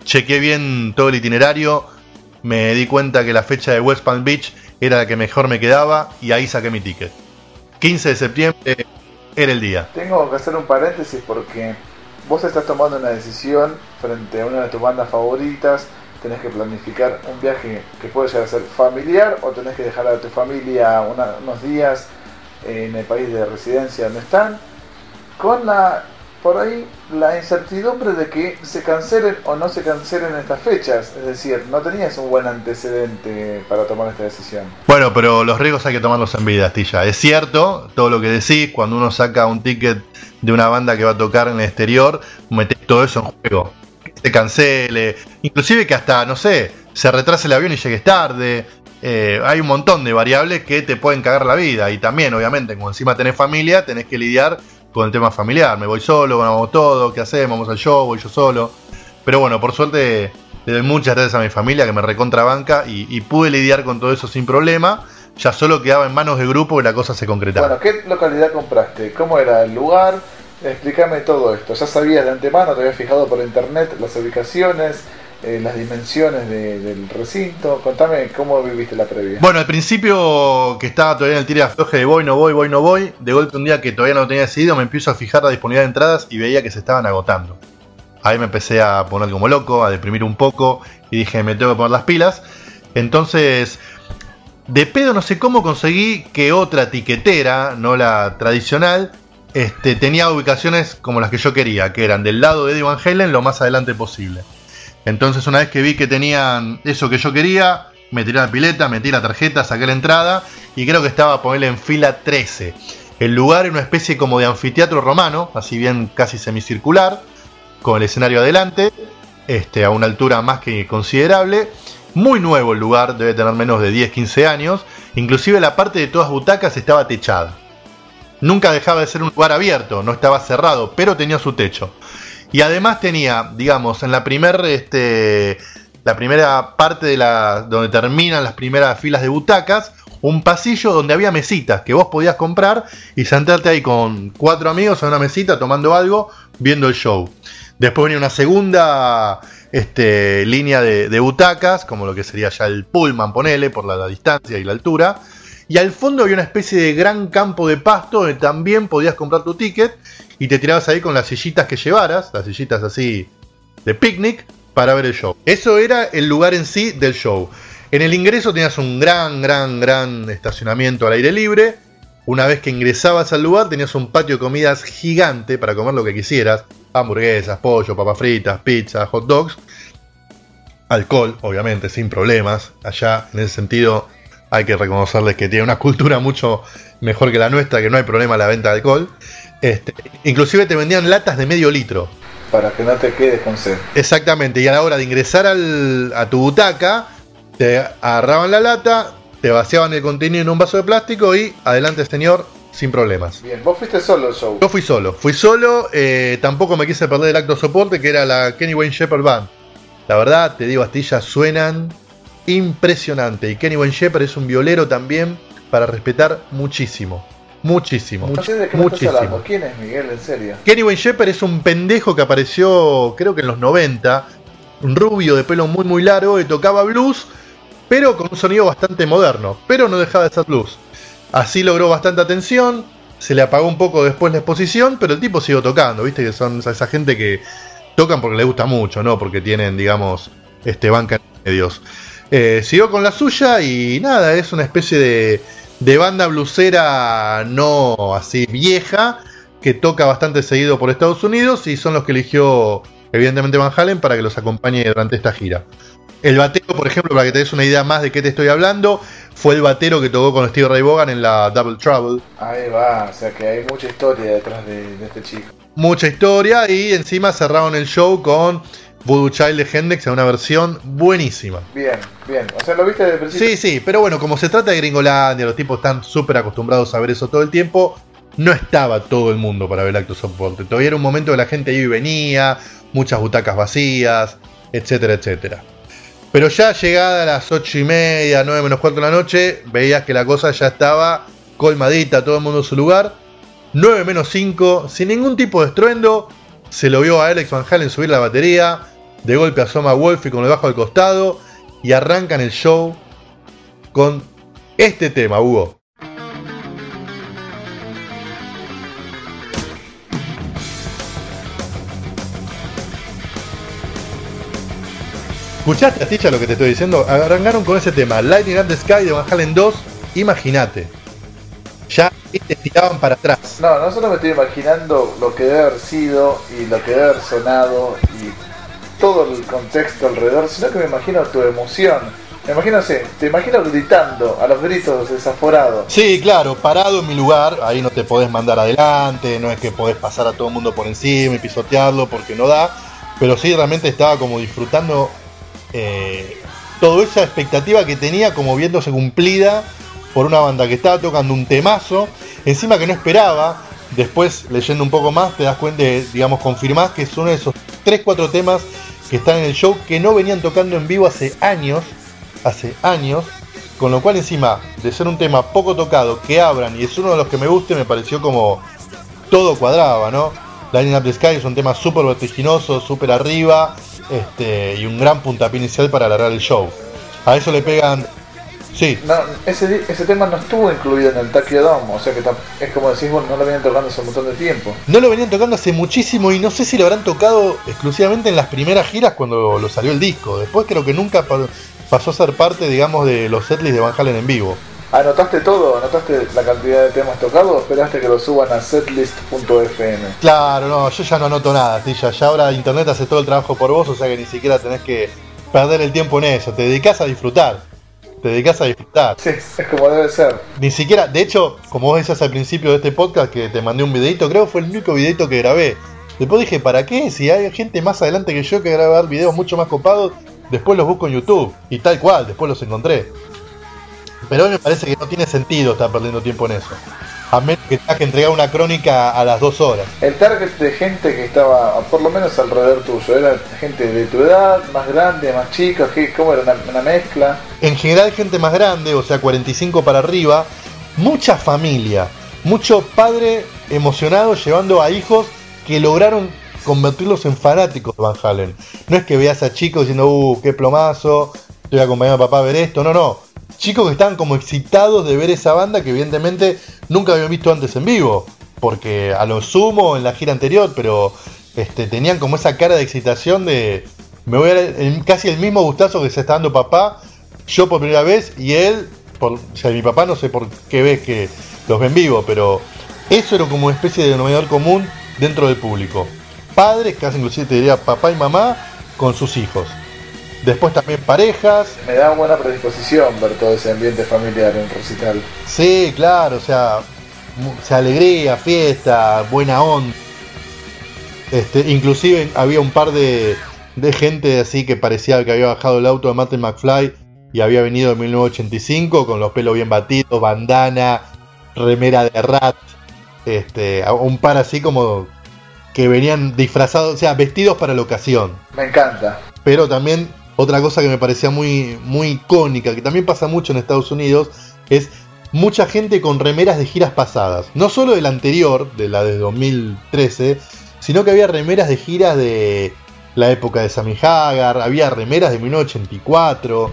chequé bien todo el itinerario. Me di cuenta que la fecha de West Palm Beach era la que mejor me quedaba. Y ahí saqué mi ticket. 15 de septiembre era el día. Tengo que hacer un paréntesis porque vos estás tomando una decisión frente a una de tus bandas favoritas. Tenés que planificar un viaje que puede llegar a ser familiar o tenés que dejar a tu familia una- unos días en el país de residencia donde están. Con la, por ahí, la incertidumbre de que se cancelen o no se cancelen estas fechas. Es decir, no tenías un buen antecedente para tomar esta decisión. Bueno, pero los riesgos hay que tomarlos en vida, Astilla. Es cierto, todo lo que decís, cuando uno saca un ticket de una banda que va a tocar en el exterior, metés todo eso en juego. Se cancele, inclusive que hasta, no sé, se retrase el avión y llegues tarde. Eh, hay un montón de variables que te pueden cagar la vida. Y también, obviamente, como encima tenés familia, tenés que lidiar con el tema familiar. Me voy solo, vamos todo, ¿qué hacemos? Vamos al show, voy yo solo. Pero bueno, por suerte le doy muchas gracias a mi familia que me recontrabanca y, y pude lidiar con todo eso sin problema. Ya solo quedaba en manos del grupo que la cosa se concretaba. Bueno, ¿qué localidad compraste? ¿Cómo era el lugar? Explícame todo esto. ¿Ya sabías de antemano? ¿Te habías fijado por internet las ubicaciones, eh, las dimensiones de- del recinto? Contame cómo viviste la previa. Bueno, al principio que estaba todavía en el tira de afloje de voy, no voy, voy, no voy, de golpe un día que todavía no lo tenía decidido, me empiezo a fijar la disponibilidad de entradas y veía que se estaban agotando. Ahí me empecé a poner como loco, a deprimir un poco y dije, me tengo que poner las pilas. Entonces, de pedo no sé cómo conseguí que otra tiquetera, no la tradicional, este, tenía ubicaciones como las que yo quería, que eran del lado de Eddie Van lo más adelante posible. Entonces una vez que vi que tenían eso que yo quería, me tiré la pileta, metí la tarjeta, saqué la entrada y creo que estaba a ponerle en fila 13. El lugar era una especie como de anfiteatro romano, así bien casi semicircular, con el escenario adelante, este, a una altura más que considerable. Muy nuevo el lugar, debe tener menos de 10-15 años. Inclusive la parte de todas butacas estaba techada. Nunca dejaba de ser un lugar abierto, no estaba cerrado, pero tenía su techo. Y además tenía, digamos, en la primera este, la primera parte de la donde terminan las primeras filas de butacas, un pasillo donde había mesitas que vos podías comprar y sentarte ahí con cuatro amigos en una mesita tomando algo, viendo el show. Después venía una segunda este, línea de, de butacas, como lo que sería ya el pullman, ponele, por la distancia y la altura. Y al fondo había una especie de gran campo de pasto donde también podías comprar tu ticket y te tirabas ahí con las sillitas que llevaras, las sillitas así de picnic, para ver el show. Eso era el lugar en sí del show. En el ingreso tenías un gran, gran, gran estacionamiento al aire libre. Una vez que ingresabas al lugar tenías un patio de comidas gigante para comer lo que quisieras. Hamburguesas, pollo, papas fritas, pizza, hot dogs. Alcohol, obviamente, sin problemas. Allá, en ese sentido, hay que reconocerles que tiene una cultura mucho mejor que la nuestra, que no hay problema en la venta de alcohol. Este, inclusive te vendían latas de medio litro. Para que no te quedes con sed. Exactamente, y a la hora de ingresar al- a tu butaca, te agarraban la lata, te vaciaban el contenido en un vaso de plástico y adelante señor, sin problemas. Bien, vos fuiste solo al show. Yo fui solo, fui solo, eh, tampoco me quise perder el acto soporte que era la Kenny Wayne Shepherd Band. La verdad, te digo, Astillas suenan impresionante y Kenny Wayne Shepherd es un violero también para respetar muchísimo, muchísimo, No sé de qué me estás muchísimo. ¿Quién es Miguel, en serio? Kenny Wayne Shepherd es un pendejo que apareció, creo que en los 90, un rubio de pelo muy muy largo que tocaba blues, pero con un sonido bastante moderno, pero no dejaba de ser blues. Así logró bastante atención, se le apagó un poco después la exposición, pero el tipo siguió tocando, viste que son esa gente que tocan porque les gusta mucho, no porque tienen, digamos, este banca en medios. Eh, siguió con la suya y nada, es una especie de, de banda blusera no así vieja, que toca bastante seguido por Estados Unidos y son los que eligió evidentemente Van Halen para que los acompañe durante esta gira. El batero, por ejemplo, para que te des una idea más de qué te estoy hablando, fue el batero que tocó con Steve Ray Vaughan en la Double Trouble. Ahí va, o sea que hay mucha historia detrás de, de este chico. Mucha historia y encima cerraron el show con Voodoo Child de Hendrix en una versión buenísima. Bien, bien. O sea, lo viste desde el principio. Sí, sí, pero bueno, como se trata de Gringolandia, los tipos están súper acostumbrados a ver eso todo el tiempo, no estaba todo el mundo para ver el acto soporte. Todavía era un momento que la gente iba y venía, muchas butacas vacías, etcétera, etcétera. Pero ya llegada a las 8 y media, 9 menos cuarto de la noche, veías que la cosa ya estaba colmadita, todo el mundo en su lugar. 9 menos 5, sin ningún tipo de estruendo, se lo vio a Alex Van Halen subir la batería, de golpe asoma Wolfie con el bajo al costado y arrancan el show con este tema, Hugo. ¿Escuchaste, Astilla, lo que te estoy diciendo? Arrancaron con ese tema, Lightning Up the Sky de Van Halen 2, imagínate. Ya te tiraban para atrás. No, no solo me estoy imaginando lo que debe haber sido y lo que debe haber sonado y todo el contexto alrededor, sino que me imagino tu emoción. Me imagino, te imagino gritando a los gritos desaforados. Sí, claro, parado en mi lugar, ahí no te podés mandar adelante, no es que podés pasar a todo el mundo por encima y pisotearlo porque no da, pero sí realmente estaba como disfrutando eh, toda esa expectativa que tenía como viéndose cumplida por una banda que estaba tocando un temazo, encima que no esperaba, después leyendo un poco más te das cuenta, digamos, confirmás que es uno de esos 3-4 temas que están en el show que no venían tocando en vivo hace años, hace años, con lo cual encima de ser un tema poco tocado, que abran y es uno de los que me guste, me pareció como todo cuadraba, ¿no? Lighting Up the Sky es un tema súper vertiginoso, súper arriba, este, y un gran puntapié inicial para alargar el show. A eso le pegan... Sí, No, ese, ese tema no estuvo incluido en el Tokyo Dome, o sea que es como decís, bueno, no lo vienen tocando hace un montón de tiempo. no lo venían tocando hace muchísimo y no sé si lo habrán tocado exclusivamente en las primeras giras cuando lo salió el disco. Después creo que nunca pa- pasó a ser parte, digamos, de los setlists de Van Halen en vivo. ¿Anotaste todo? ¿Anotaste la cantidad de temas tocados o esperaste que lo suban a setlist.fm? Claro, no, yo ya no anoto nada, Tilla. Ya ahora internet hace todo el trabajo por vos, o sea que ni siquiera tenés que perder el tiempo en eso. Te dedicás a disfrutar. Te dedicás a disfrutar. Sí, es como debe ser. Ni siquiera, de hecho, como vos decías al principio de este podcast que te mandé un videito, creo que fue el único videito que grabé. Después dije, ¿para qué? Si hay gente más adelante que yo que grabar videos mucho más copados, después los busco en YouTube. Y tal cual, después los encontré. Pero hoy me parece que no tiene sentido estar perdiendo tiempo en eso. A menos que tengas que entregar una crónica a las dos horas. El target de gente que estaba, por lo menos alrededor tuyo, era gente de tu edad, más grande, más chica, ¿qué- ¿cómo era? Una, una mezcla. En general gente más grande, o sea 45 para arriba, mucha familia, mucho padre emocionado llevando a hijos que lograron convertirlos en fanáticos de Van Halen. No es que veas a chicos diciendo, uh, qué plomazo, estoy acompañando a papá a ver esto, no, no. Chicos que estaban como excitados de ver esa banda que evidentemente nunca habían visto antes en vivo, porque a lo sumo en la gira anterior, pero este, tenían como esa cara de excitación de, me voy a dar casi el mismo gustazo que se está dando papá, yo por primera vez y él, por, o sea, mi papá no sé por qué ves que los ven vivo, pero eso era como una especie de denominador común dentro del público. Padres, casi inclusive te diría papá y mamá, con sus hijos. Después también parejas, Me da buena predisposición ver todo ese ambiente familiar en recital. sí, claro, o sea, o sea, alegría, fiesta, buena onda. Este, inclusive había un par de, de gente así que parecía que había bajado el auto de Martin McFly y había venido en 1985 con los pelos bien batidos, bandana, remera de rat, este, un par así como que venían disfrazados, o sea, vestidos para la ocasión. Me encanta. Pero también otra cosa que me parecía muy, muy icónica, que también pasa mucho en Estados Unidos, es mucha gente con remeras de giras pasadas. No solo de la anterior, de la de 2013, sino que había remeras de giras de la época de Sammy Hagar, había remeras de 1984. O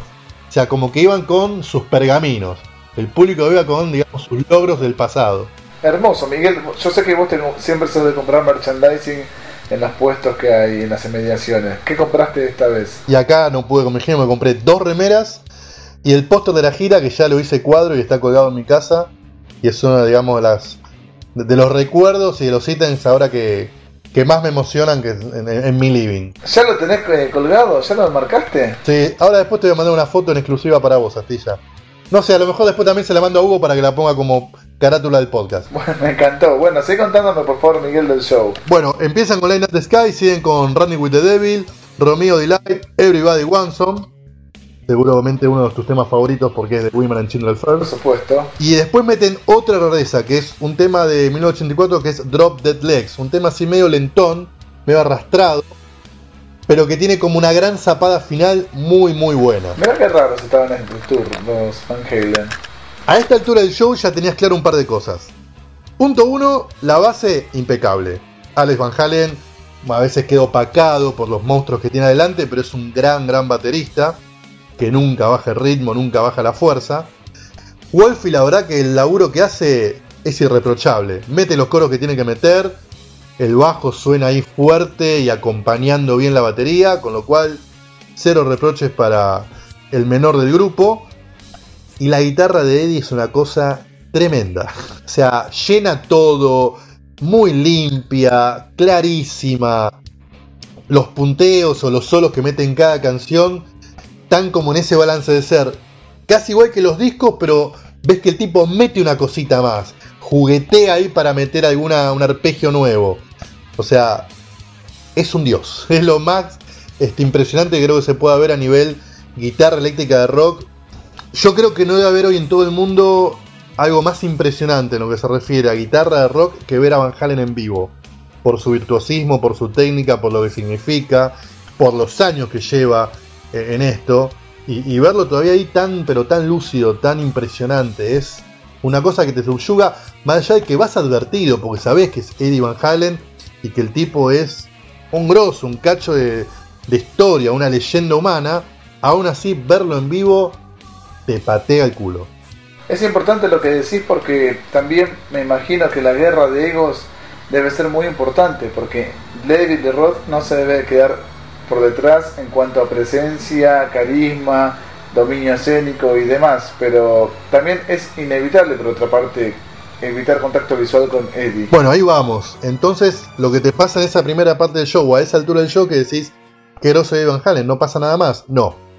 sea, como que iban con sus pergaminos. El público iba con, digamos, sus logros del pasado. Hermoso, Miguel. Yo sé que vos siempre sos de comprar merchandising en los puestos que hay, en las inmediaciones. ¿Qué compraste esta vez? Y acá no pude comer, me compré dos remeras y el póster de la gira que ya lo hice cuadro y está colgado en mi casa. Y es uno, digamos, de, las, de los recuerdos y de los ítems ahora que, que más me emocionan que en, en- en mi living. ¿Ya lo tenés eh, colgado? ¿Ya lo marcaste? Sí, ahora después te voy a mandar una foto en exclusiva para vos, Astilla. No sé, a lo mejor después también se la mando a Hugo para que la ponga como carátula del podcast. [laughs] Bueno, me encantó. Bueno, sigue contándome por favor, Miguel, del show. Bueno, empiezan con Line Up the Sky, siguen con Running with the Devil, Romeo Delight, Everybody Wants Some. Seguramente uno de tus temas favoritos porque es de Women and Children Por First. supuesto. Y después meten otra rareza, que es un tema de 1984 que es Drop Dead Legs. Un tema así medio lentón, medio arrastrado, pero que tiene como una gran zapada final muy muy buena. Mirá qué raros estaban en el tour, los Van Halen. A esta altura del show ya tenías claro un par de cosas. Punto uno, la base impecable. Alex Van Halen a veces queda opacado por los monstruos que tiene adelante, pero es un gran, gran baterista que nunca baja el ritmo, nunca baja la fuerza. Wolfie, la verdad que el laburo que hace es irreprochable. Mete los coros que tiene que meter, el bajo suena ahí fuerte y acompañando bien la batería, con lo cual cero reproches para el menor del grupo. Y la guitarra de Eddie es una cosa tremenda. O sea, llena todo, muy limpia, clarísima. Los punteos o los solos que mete en cada canción, tan como en ese balance de ser. Casi igual que los discos, pero ves que el tipo mete una cosita más. Juguetea ahí para meter alguna, un arpegio nuevo. O sea, es un dios. [laughs] Es lo más este, impresionante que creo que se pueda ver a nivel guitarra eléctrica de rock yo creo que no debe haber hoy en todo el mundo algo más impresionante en lo que se refiere a guitarra de rock que ver a Van Halen en vivo. Por su virtuosismo, por su técnica, por lo que significa, por los años que lleva eh, en esto. Y, verlo todavía ahí tan, pero tan lúcido, tan impresionante. Es una cosa que te subyuga, más allá de que vas advertido, porque sabes que es Eddie Van Halen y que el tipo es un grosso, un cacho de, de historia, una leyenda humana. Aún así, verlo en vivo te patea el culo. Es importante lo que decís porque también me imagino que la guerra de egos debe ser muy importante porque David de Roth no se debe quedar por detrás en cuanto a presencia, carisma, dominio escénico y demás, pero también es inevitable por otra parte evitar contacto visual con Eddie. Bueno, ahí vamos. Entonces, lo que te pasa en esa primera parte del show, o a esa altura del show, que decís que grosso de Van Halen, no pasa nada más. No.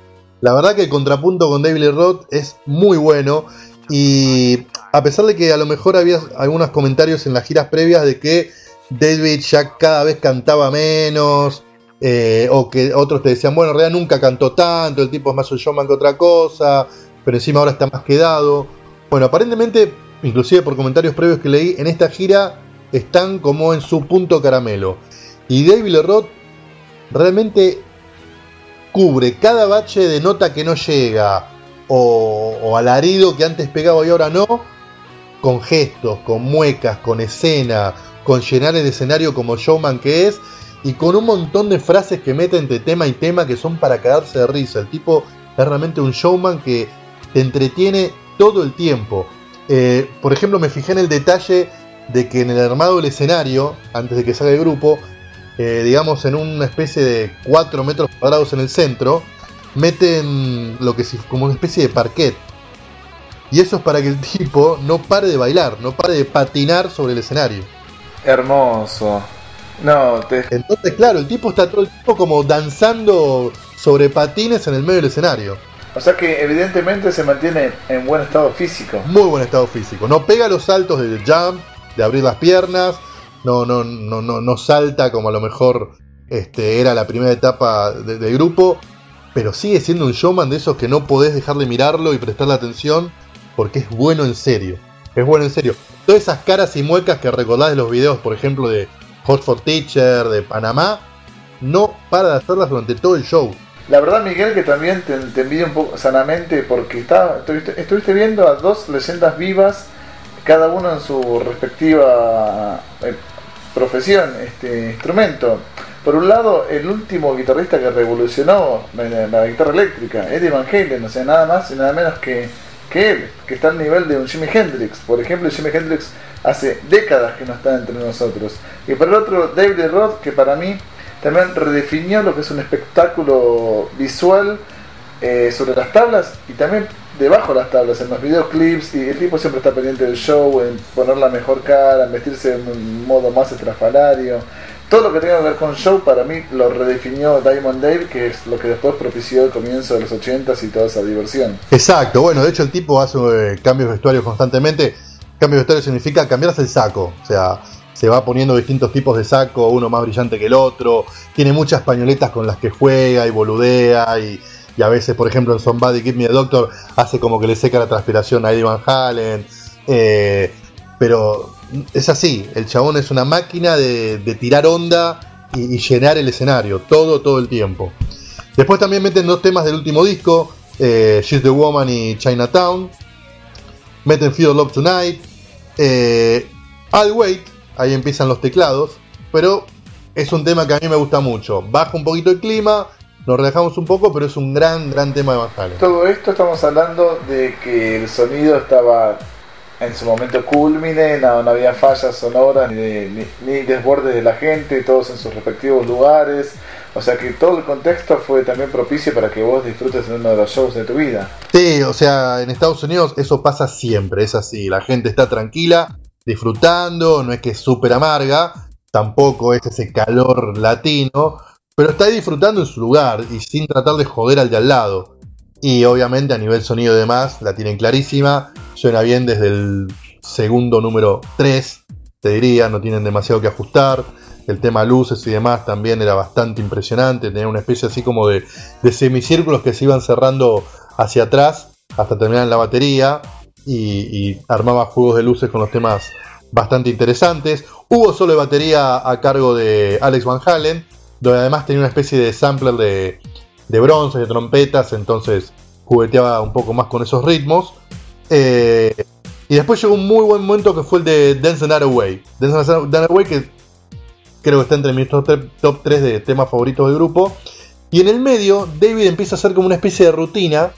La verdad que el contrapunto con David Lee Roth es muy bueno. Y a pesar de que a lo mejor había algunos comentarios en las giras previas de que David ya cada vez cantaba menos, eh, o que otros te decían, bueno, en realidad nunca cantó tanto, el tipo es más un showman que otra cosa, pero encima ahora está más quedado. Bueno, aparentemente inclusive por comentarios previos que leí, en esta gira están como en su punto caramelo. Y David Lee Roth realmente cubre cada bache de nota que no llega o, alarido que antes pegaba y ahora no, con gestos, con muecas, con escena, con llenar el escenario como showman que es y con un montón de frases que mete entre tema y tema que son para cagarse de risa. El tipo es realmente un showman que te entretiene todo el tiempo. Eh, por ejemplo, me fijé en el detalle de que en el armado del escenario, antes de que salga el grupo, eh, digamos en una especie de 4 metros cuadrados en el centro, meten lo que es como una especie de parquet. Y eso es para que el [laughs] tipo no pare de bailar, no pare de patinar sobre el escenario. Hermoso. No, te... Entonces, claro, el tipo está todo el tiempo como danzando sobre patines en el medio del escenario. O sea que evidentemente se mantiene en buen estado físico. Muy buen estado físico. No pega los saltos de jump, de abrir las piernas. No, no, no, no, no salta como a lo mejor este, era la primera etapa de- del grupo. Pero sigue siendo un showman de esos que no podés dejar de mirarlo y prestarle atención porque es bueno en serio. Es bueno en serio. Todas esas caras y muecas que recordás de los videos, por ejemplo, de Hot for Teacher, de Panamá, no para de hacerlas durante todo el show. La verdad, Miguel, que también te, te un poco sanamente porque está, estuviste, estuviste viendo a dos leyendas vivas, cada uno en su respectiva eh, profesión, este instrumento. Por un lado, el último guitarrista que revolucionó la, la guitarra eléctrica, Eddie Van Halen, o sea, nada más y nada menos que, que él, que está al nivel de un Jimi Hendrix. Por ejemplo, Jimi Hendrix hace décadas que no está entre nosotros. Y por el otro, David Roth, que para mí también redefinió lo que es un espectáculo visual eh, sobre las tablas y también debajo de las tablas, en los videoclips, y el tipo siempre está pendiente del show, en poner la mejor cara, en vestirse de un modo más estrafalario. Todo lo que tenga que ver con show para mí lo redefinió Diamond Dave, que es lo que después propició el comienzo de los 80s y toda esa diversión. Exacto, bueno, de hecho el tipo hace eh, cambios de vestuario constantemente. Cambio de vestuario significa cambiarse el saco, o sea, se va poniendo distintos tipos de saco, uno más brillante que el otro, tiene muchas pañoletas con las que juega y boludea y, y a veces, por ejemplo, en Somebody Give Me a Doctor hace como que le seca la transpiración a Eddie Van Halen, eh, pero es así, el chabón es una máquina de, tirar onda y, y llenar el escenario, todo, todo el tiempo. Después también meten dos temas del último disco, eh, She's the Woman y Chinatown. Meten Feel Love Tonight. Eh, I'll Wait, ahí empiezan los teclados. Pero es un tema que a mí me gusta mucho. Baja un poquito el clima, nos relajamos un poco, pero es un gran, gran tema de Van Halen. Todo esto estamos hablando de que el sonido estaba en su momento culmine, no, no había fallas sonoras ni, ni, ni desbordes de la gente, todos en sus respectivos lugares. O sea que todo el contexto fue también propicio para que vos disfrutes en uno de los shows de tu vida. Sí, o sea, en Estados Unidos eso pasa siempre, es así. La gente está tranquila, disfrutando, no es que es súper amarga, tampoco es ese calor latino, pero está ahí disfrutando en su lugar y sin tratar de joder al de al lado. Y obviamente a nivel sonido y demás la tienen clarísima, suena bien desde el segundo número 3, te diría, no tienen demasiado que ajustar. El tema luces y demás también era bastante impresionante, tenía una especie así como de, semicírculos que se iban cerrando hacia atrás hasta terminar en la batería y, y armaba juegos de luces con los temas bastante interesantes. Hubo solo de batería a cargo de Alex Van Halen, donde además tenía una especie de sampler de, de bronce, de trompetas, entonces jugueteaba un poco más con esos ritmos. Eh, y después llegó un muy buen momento que fue el de Dance Night Away. Dance Night Away que creo que está entre mis top, tre- top 3 de temas favoritos del grupo. Y en el medio, David empieza a hacer como una especie de rutina,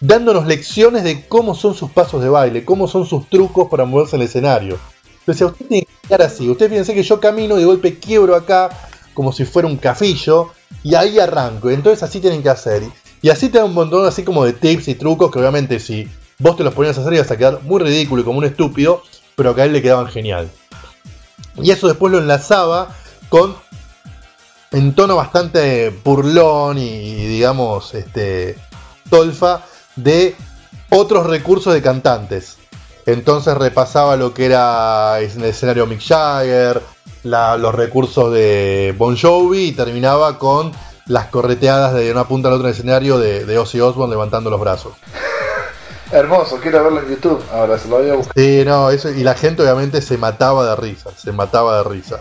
dándonos lecciones de cómo son sus pasos de baile, cómo son sus trucos para moverse en el escenario. Decía, usted tiene que estar así, usted fíjense que yo camino y de golpe quiebro acá como si fuera un cafillo y ahí arranco. Y entonces así tienen que hacer. Y así te da un montón así como de tips y trucos que obviamente si vos te los ponías a hacer ibas a quedar muy ridículo y como un estúpido, pero que a él le quedaban genial. Y eso después lo enlazaba con en tono bastante burlón y digamos este tolfa de otros recursos de cantantes. Entonces repasaba lo que era en el escenario Mick Jagger, la- los recursos de Bon Jovi y terminaba con las correteadas de una punta a la otra del escenario de, de Ozzy Osbourne levantando los brazos. [laughs] Hermoso, quiero verlo en YouTube. Ahora se lo voy a buscar. Sí, no, eso, y la gente obviamente se mataba de risa, se mataba de risa.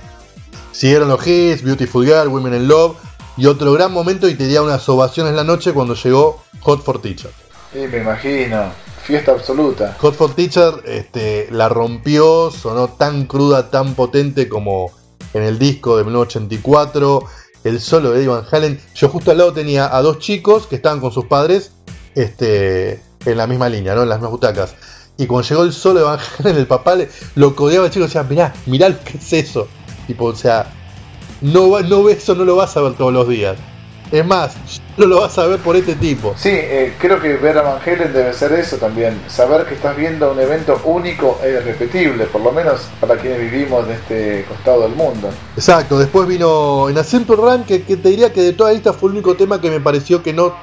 Siguieron los hits, Beautiful Girl, Women in Love, y otro gran momento y te diría unas ovaciones la noche cuando llegó Hot for Teacher. Sí, me imagino. Fiesta absoluta. Hot for Teacher este, la rompió, sonó tan cruda, tan potente como en el disco de 1984. El solo de Eddie Van Halen. Yo justo al lado tenía a dos chicos que estaban con sus padres este, en la misma línea, ¿no? en las mismas butacas. Y cuando llegó el solo de Van Halen, el papá le- lo codeaba al chico y decía, mirá, mirá que es eso. Tipo, o sea, no, no, eso no lo vas a ver todos los días. Es más, no lo vas a ver por este tipo. Sí, eh, creo que ver a Van Halen debe ser eso también. Saber que estás viendo un evento único e irrepetible, por lo menos para quienes vivimos de este costado del mundo. Exacto, después vino en Accenture Run, que, que te diría que de toda esta fue el único tema que me pareció que no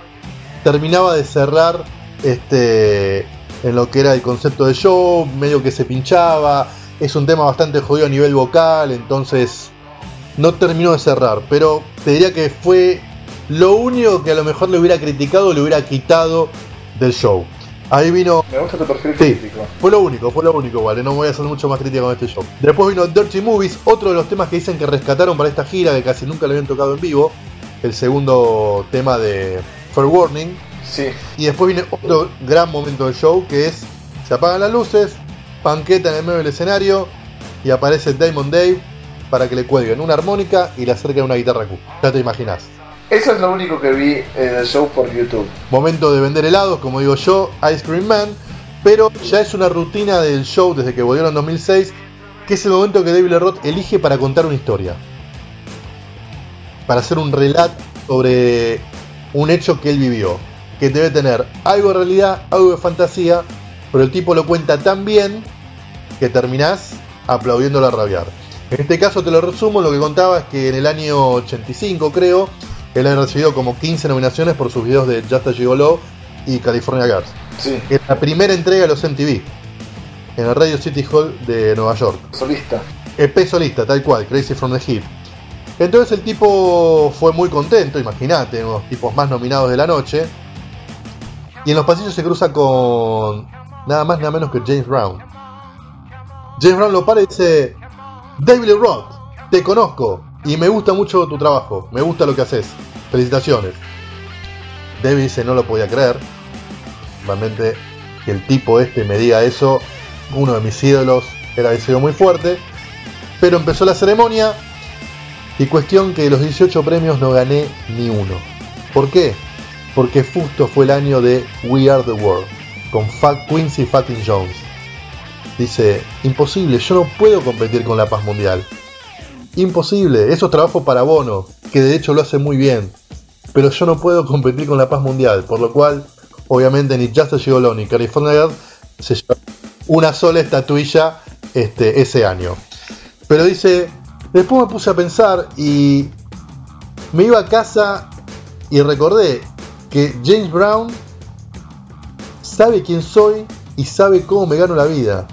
terminaba de cerrar este en lo que era el concepto de show, medio que se pinchaba, es un tema bastante jodido a nivel vocal, entonces no terminó de cerrar, pero te diría que fue lo único que a lo mejor le hubiera criticado, le hubiera quitado del show. Ahí vino Me gusta tu perfil Sí. crítico. fue lo único, fue lo único, vale. No voy a hacer mucho más crítica con este show. Después vino Dirty Movies, otro de los temas que dicen que rescataron para esta gira, que casi nunca lo habían tocado en vivo. El segundo tema de Fair Warning. Sí, Y después viene otro gran momento del show, que es, se apagan las luces, panqueta en el medio del escenario, y aparece Damon Dave para que le cuelguen una armónica y le acerquen una guitarra Q. Ya te imaginas. Eso es lo único que vi en el show por YouTube. Momento de vender helados, como digo yo, Ice Cream Man. Pero ya es una rutina del show desde que volvieron en 2006, que es el momento que David Roth elige para contar una historia. Para hacer un relato sobre un hecho que él vivió. Que debe tener algo de realidad, algo de fantasía, pero el tipo lo cuenta tan bien que terminás aplaudiéndolo a rabiar. En este caso te lo resumo, lo que contaba es que en el año 85 creo, él ha recibido como 15 nominaciones por sus videos de Just a Gigolo y California Girls. Sí, Es la primera entrega de los MTV en el Radio City Hall de Nueva York. solista. EP solista, tal cual, Crazy from the Hip. Entonces el tipo fue muy contento, imagínate, uno de los tipos más nominados de la noche. Y en los pasillos se cruza con nada más nada menos que James Brown. James Brown lo para y dice, David Roth, te conozco y me gusta mucho tu trabajo, me gusta lo que haces, felicitaciones. David dice, no lo podía creer, realmente que el tipo este me diga eso, uno de mis ídolos, era deseo muy fuerte, pero empezó la ceremonia y cuestión que de los 18 premios no gané ni uno. ¿Por qué? Porque justo fue el año de We Are the World, con Fat Quincy fucking Jones. Dice, imposible, yo no puedo competir con la paz mundial. Imposible, eso es trabajo para Bono, que de hecho lo hace muy bien. Pero yo no puedo competir con la paz mundial, por lo cual, obviamente, ni Just Gigolo ni California Girl se llevaron una sola estatuilla este, ese año. Pero dice, después me puse a pensar y me iba a casa y recordé que James Brown sabe quién soy y sabe cómo me gano la vida.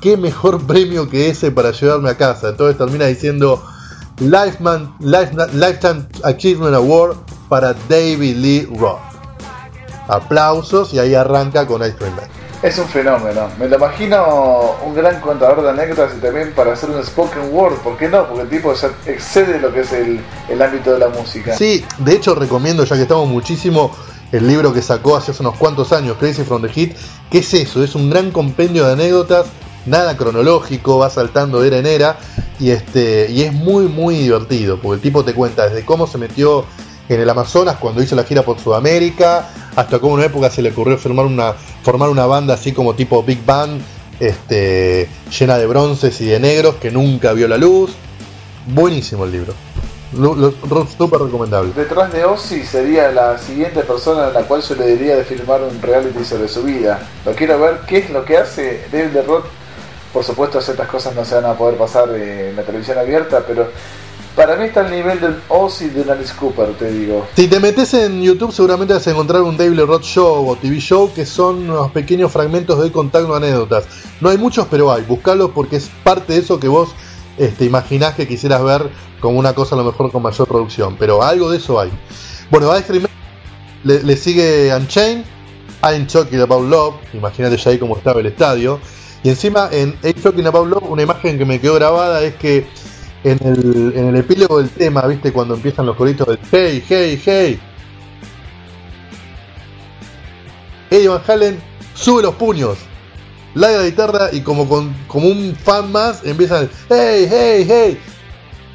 Qué mejor [laughs] premio que ese para llevarme a casa. Entonces termina diciendo Lifetime Achievement Award para David Lee Roth. Aplausos y ahí arranca con Ice Cream Man. Es un fenómeno. Me lo imagino un gran contador de anécdotas y también para hacer un spoken word. ¿Por qué no? Porque el tipo ya excede lo que es el, el ámbito de la música. Sí, de hecho recomiendo, ya que estamos muchísimo, el libro que sacó hace unos cuantos años, Crazy from the Hit. ¿Qué es eso? Es un gran compendio de anécdotas, nada cronológico, va saltando de era en era, y, este, y es muy, muy divertido, porque el tipo te cuenta desde cómo se metió en el Amazonas cuando hizo la gira por Sudamérica, hasta cómo en una época se le ocurrió formar una, formar una banda así como tipo Big Band, este, llena de bronces y de negros, que nunca vio la luz. Buenísimo el libro. Súper recomendable. Detrás de Ozzy sería la siguiente persona a la cual yo le diría de filmar un reality sobre su vida. Lo quiero ver qué es lo que hace David Roth. Por supuesto, ciertas cosas no se van a poder pasar en la televisión abierta, pero para mí está al nivel del Ozzy de Alice Cooper, te digo. Si te metes en YouTube seguramente vas a encontrar un David Lee Roth Show o TV Show que son unos pequeños fragmentos de contando anécdotas. No hay muchos, pero hay. Buscalos porque es parte de eso que vos este, imaginás que quisieras ver como una cosa a lo mejor con mayor producción. Pero algo de eso hay. Bueno, a Cream Man le, le sigue Unchained, I'm Talking About Love, imagínate ya ahí cómo estaba el estadio. Y encima en I'm Talking About Love, una imagen que me quedó grabada es que en el, en el epílogo del tema, viste, cuando empiezan los coritos de Hey, hey, hey. Eddie Van Halen sube los puños, la guitarra y como, con, como un fan más empiezan, hey, hey, hey.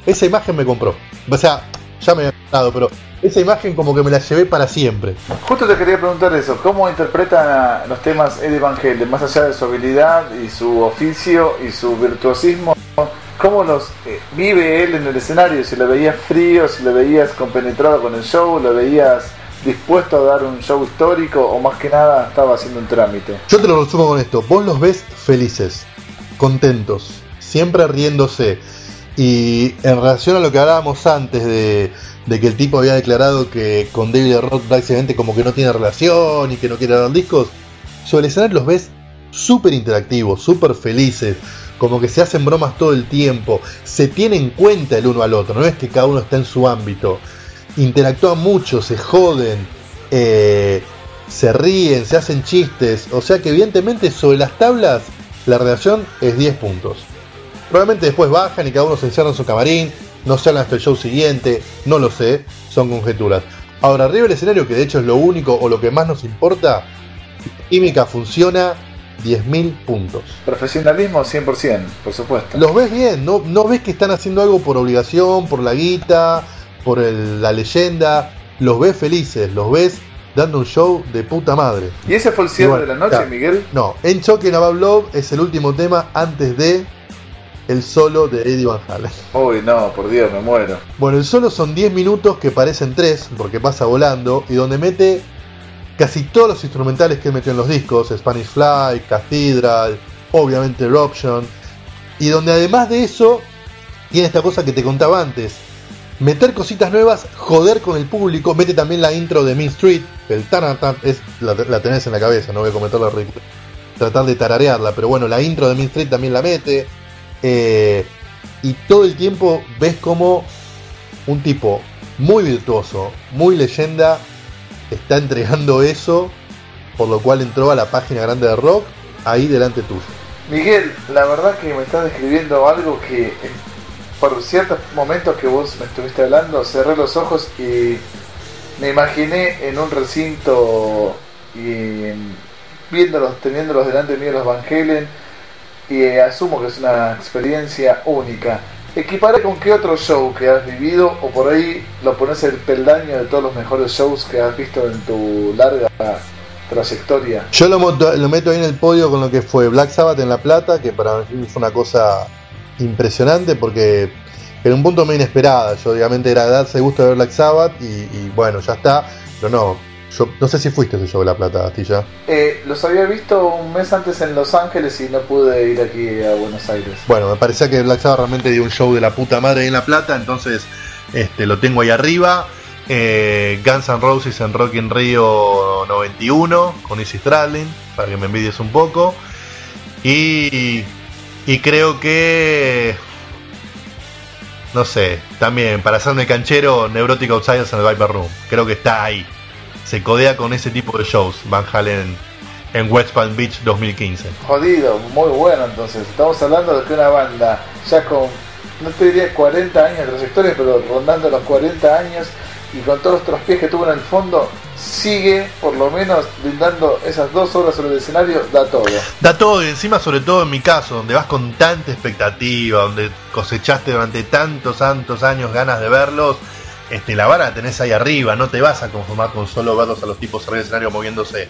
Esa imagen me compró. O sea, ya me había gustado, pero esa imagen como que me la llevé para siempre. Justo te quería preguntar eso, ¿cómo interpreta los temas Eddie Van Halen, más allá de su habilidad y su oficio y su virtuosismo? ¿Cómo los eh, vive él en el escenario? Si lo veías frío, si lo veías compenetrado con el show, lo veías dispuesto a dar un show histórico o más que nada estaba haciendo un trámite. Yo te lo resumo con esto, vos los ves felices, contentos, siempre riéndose. Y en relación a lo que hablábamos antes de, de que el tipo había declarado que con David Roth prácticamente como que no tiene relación y que no quiere dar discos, sobre el escenario los ves súper interactivos, súper felices, como que se hacen bromas todo el tiempo, se tienen en cuenta el uno al otro, no es que cada uno está en su ámbito, interactúan mucho, se joden, eh, se ríen, se hacen chistes, o sea que evidentemente sobre las tablas la relación es 10 puntos. Probablemente después bajan y cada uno se encierra en su camarín, no se hablan hasta el show siguiente, no lo sé, son conjeturas. Ahora, arriba del escenario, que de hecho es lo único o lo que más nos importa, química funciona 10.000 puntos. Profesionalismo 100%, por supuesto. Los ves bien, no, no ves que están haciendo algo por obligación, por la guita, por el- la leyenda, los ves felices, los ves dando un show de puta madre. ¿Y ese fue el cierre de la noche. Miguel? No, En Choque Love es el último tema antes de el solo de Eddie Van Halen. Uy, no, por Dios, me muero. Bueno, el solo son 10 minutos que parecen 3, porque pasa volando, y donde mete casi todos los instrumentales que metió en los discos, Spanish Fly, Cathedral, obviamente Eruption, y donde además de eso, tiene esta cosa que te contaba antes, meter cositas nuevas, joder con el público, mete también la intro de Mean Street, el taratan, es, la, la tenés en la cabeza, no voy a comentar la ridícula, tratar de tararearla, pero bueno, la intro de Mean Street también la mete, eh, y todo el tiempo ves como un tipo muy virtuoso, muy leyenda, está entregando eso, por lo cual entró a la página grande de rock, ahí delante tuyo. Miguel, la verdad que me estás describiendo algo que por ciertos momentos que vos me estuviste hablando, cerré los ojos y me imaginé en un recinto y viéndolos, teniéndolos delante mío los Van Halen y asumo que es una experiencia única. ¿Equiparé con qué otro show que has vivido o por ahí lo pones el peldaño de todos los mejores shows que has visto en tu larga trayectoria? Yo lo, lo meto ahí en el podio con lo que fue Black Sabbath en La Plata, que para mí fue una cosa impresionante porque en un punto muy inesperada. Yo obviamente era darse gusto de ver Black Sabbath y bueno, ya está. Pero no, yo no sé si fuiste ese show de La Plata, Astilla. Eh, los había visto un mes antes en Los Ángeles y no pude ir aquí a Buenos Aires. Bueno, me parecía que Black Sabbath realmente dio un show de la puta madre en La Plata, entonces este, lo tengo ahí arriba. Eh, Guns N' Roses en Rock in Rio 91 con Easy Stradlin, para que me envidies un poco. Y, y creo que. No sé, también para hacerme canchero, Neurotic Outsiders en el Viper Room. Creo que está ahí. Se codea con ese tipo de shows, Van Halen en West Palm Beach 2015. Jodido, muy bueno entonces. Estamos hablando de que una banda ya con, no te diría 40 años de trayectoria, pero rondando los 40 años y con todos los traspiés que tuvo en el fondo, sigue por lo menos brindando esas dos horas sobre el escenario, da todo. Da todo y encima, sobre todo en mi caso, donde vas con tanta expectativa, donde cosechaste durante tantos, tantos años ganas de verlos, este, la vara tenés ahí arriba, no te vas a conformar con solo verlos a los tipos arriba del escenario moviéndose.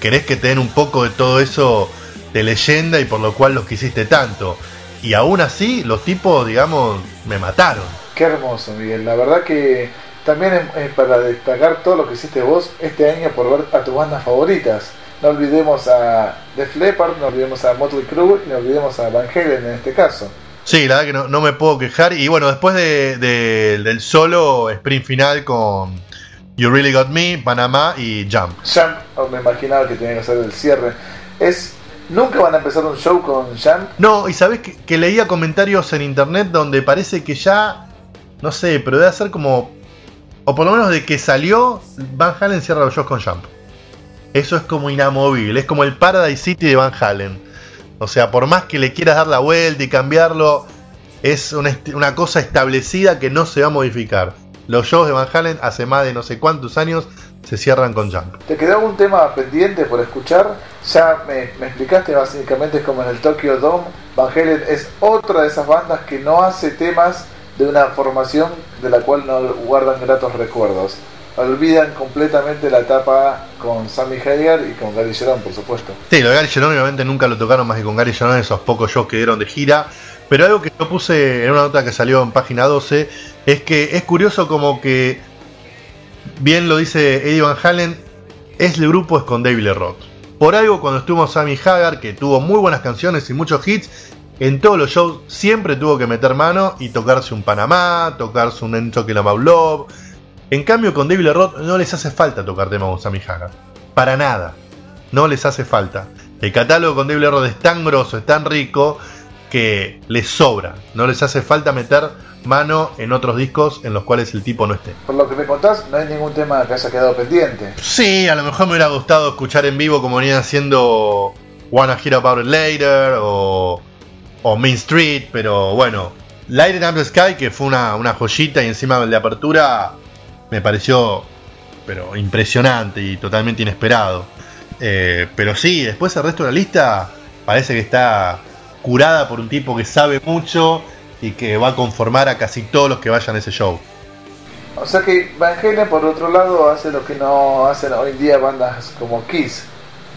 Querés que te den un poco de todo eso de leyenda y por lo cual los quisiste tanto. Y aún así, los tipos, digamos, me mataron. Qué hermoso, Miguel. La verdad que también es, es para destacar todo lo que hiciste vos este año por ver a tus bandas favoritas. No olvidemos a Def Leppard, no olvidemos a Motley Crue y no olvidemos a Van Halen en este caso. Sí, la verdad que no, no me puedo quejar. Y bueno, después de, de- del solo sprint final con You Really Got Me, Panamá y Jump. Jump, oh, me imaginaba que tenía que hacer el cierre. Es nunca van a empezar un show con Jump. No, y sabes que, que leía comentarios en internet donde parece que ya, no sé, pero debe ser como, o por lo menos de que salió, Van Halen cierra los shows con Jump. eso es como inamovible, es como el Paradise City de Van Halen. O sea, por más que le quieras dar la vuelta y cambiarlo, es una, cosa establecida que no se va a modificar. Los shows de Van Halen hace más de no sé cuántos años se cierran con Jump. ¿Te quedó algún tema pendiente por escuchar? Ya me, me explicaste básicamente como en el Tokyo Dome, Van Halen es otra de esas bandas que no hace temas de una formación de la cual no guardan gratos recuerdos. Olvidan completamente la etapa con Sammy Hagar y con Gary Sharon, por supuesto. Sí, lo de Gary Sharon obviamente nunca lo tocaron más que con Gary Sharon esos pocos shows que dieron de gira. Pero algo que yo puse en una nota que salió en página 12 es que es curioso como que, bien lo dice Eddie Van Halen, es el grupo con Lee Roth. Por algo cuando estuvo Sammy Hagar, que tuvo muy buenas canciones y muchos hits, en todos los shows siempre tuvo que meter mano y tocarse un Panamá, tocarse un About Love. En cambio con David Roth no les hace falta tocar temas con Sammy Hagar. Para nada. No les hace falta. El catálogo con David Roth es tan grosso, es tan rico, que les sobra. No les hace falta meter mano en otros discos en los cuales el tipo no esté. Por lo que me contás, no hay ningún tema que haya quedado pendiente. Sí, a lo mejor me hubiera gustado escuchar en vivo como venían haciendo Wanna Hear About It Later o, o Main Street, pero bueno, Light Up the Sky, que fue una, una joyita y encima el de apertura, me pareció pero impresionante y totalmente inesperado. Eh, pero sí, después el resto de la lista parece que está curada por un tipo que sabe mucho y que va a conformar a casi todos los que vayan a ese show. O sea que Van Halen, por otro lado, hace lo que no hacen hoy en día bandas como Kiss.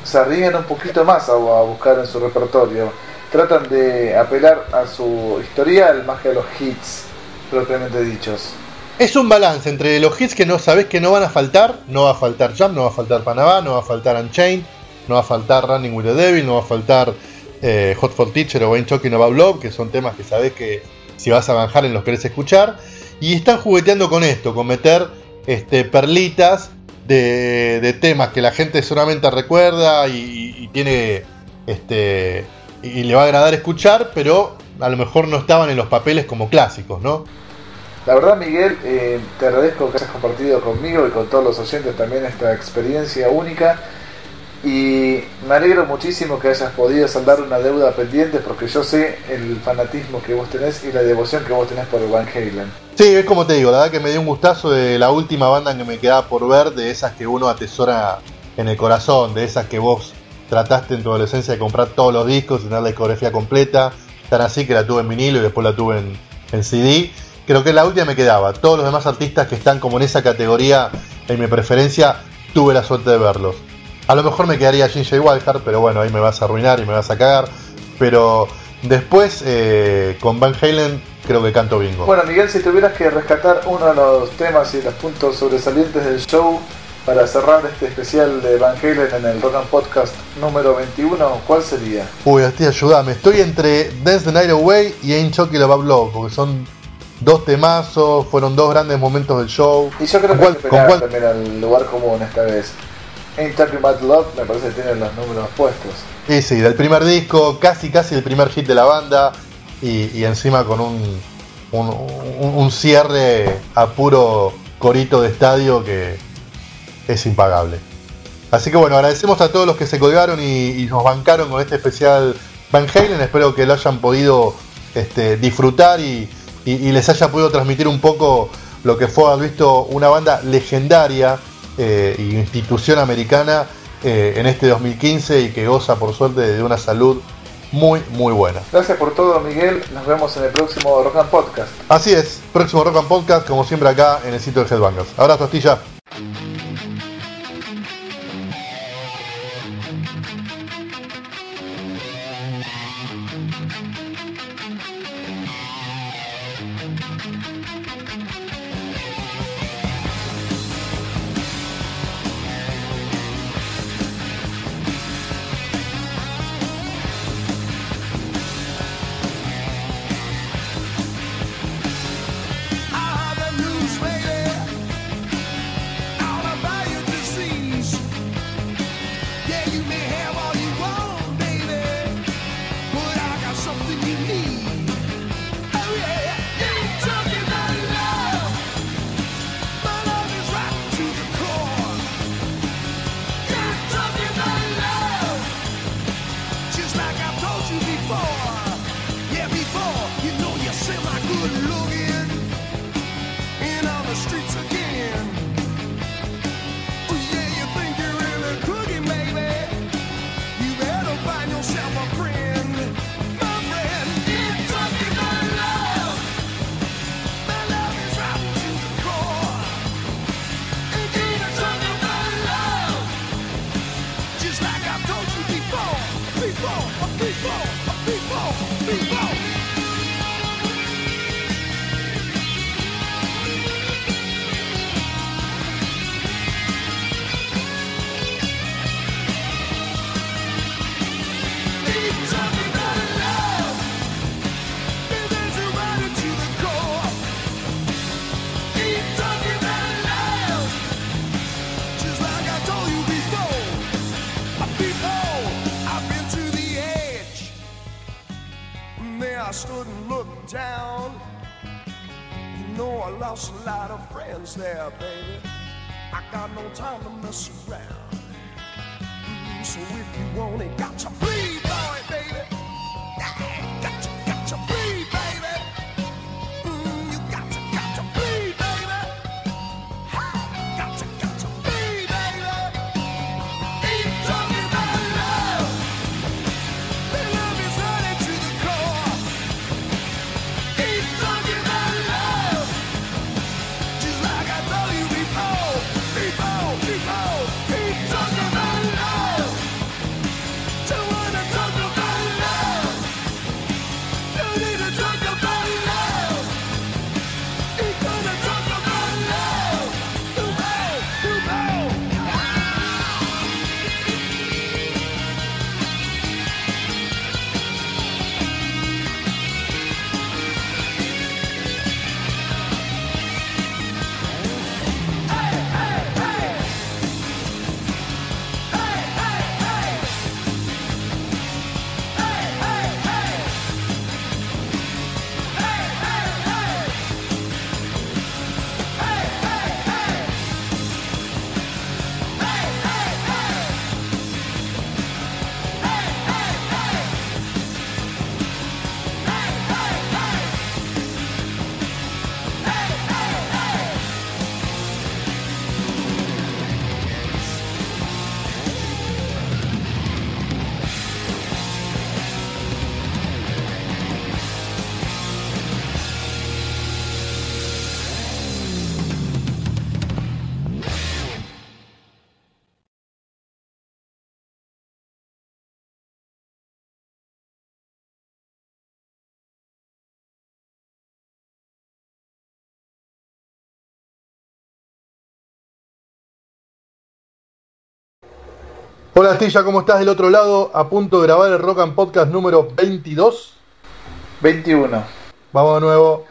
Se arriesgan un poquito más a, buscar en su repertorio. Tratan de apelar a su historial más que a los hits propiamente dichos. Es un balance entre los hits que no sabes que no van a faltar, no va a faltar Jump, no va a faltar Panamá, no va a faltar Unchained, no va a faltar Running with the Devil, no va a faltar eh, Hot for Teacher o Wayne Talking About Love, que son temas que sabes que si vas a bajar en los querés escuchar. Y están jugueteando con esto, con meter este, perlitas de, de temas que la gente solamente recuerda y, y tiene este y le va a agradar escuchar, pero a lo mejor no estaban en los papeles como clásicos, ¿no? La verdad, Miguel, eh, te agradezco que hayas compartido conmigo y con todos los oyentes también esta experiencia única. Y me alegro muchísimo que hayas podido saldar una deuda pendiente porque yo sé el fanatismo que vos tenés y la devoción que vos tenés por Van Halen. Sí, es como te digo, la verdad que me dio un gustazo de la última banda que me quedaba por ver, de esas que uno atesora en el corazón, de esas que vos trataste en tu adolescencia de comprar todos los discos, tener la discografía completa, tan así que la tuve en vinilo y después la tuve en, en CD. Creo que la última me quedaba. Todos los demás artistas que están como en esa categoría, en mi preferencia, tuve la suerte de verlos. A lo mejor me quedaría Ginger Wildheart, pero bueno, ahí me vas a arruinar y me vas a cagar. Pero después, eh, con Van Halen, creo que canto bingo. Bueno, Miguel, si tuvieras que rescatar uno de los temas y los puntos sobresalientes del show para cerrar este especial de Van Halen en el Rock and Podcast número 21, ¿cuál sería? Uy, Asti, ayúdame. Estoy entre Dance the Night Away y Ain't Chucky About Love, porque son dos temazos, fueron dos grandes momentos del show. Y yo creo ¿Con que cuál- con también al lugar común esta vez. Ain't Talking About Love me parece que tiene los números puestos. Y sí, del primer disco, casi casi el primer hit de la banda, y, y encima con un, un, un- un cierre a puro corito de estadio que es impagable. Así que bueno, agradecemos a todos los que se colgaron y, y nos bancaron con este especial Van Halen. Espero que lo hayan podido este, disfrutar y, y- y les haya podido transmitir un poco lo que fue haber visto una banda legendaria eh, institución americana eh, en este 2015 y que goza por suerte de una salud muy muy buena. Gracias por todo, Miguel. Nos vemos en el próximo Rock and Podcast. Así es, próximo Rock and Podcast como siempre acá en el sitio de Headbangers. Abrazo, Astilla. you want it. Hola Astilla, ¿cómo estás del otro lado? A punto de grabar el Rock and Podcast número 22. 21. Vamos de nuevo.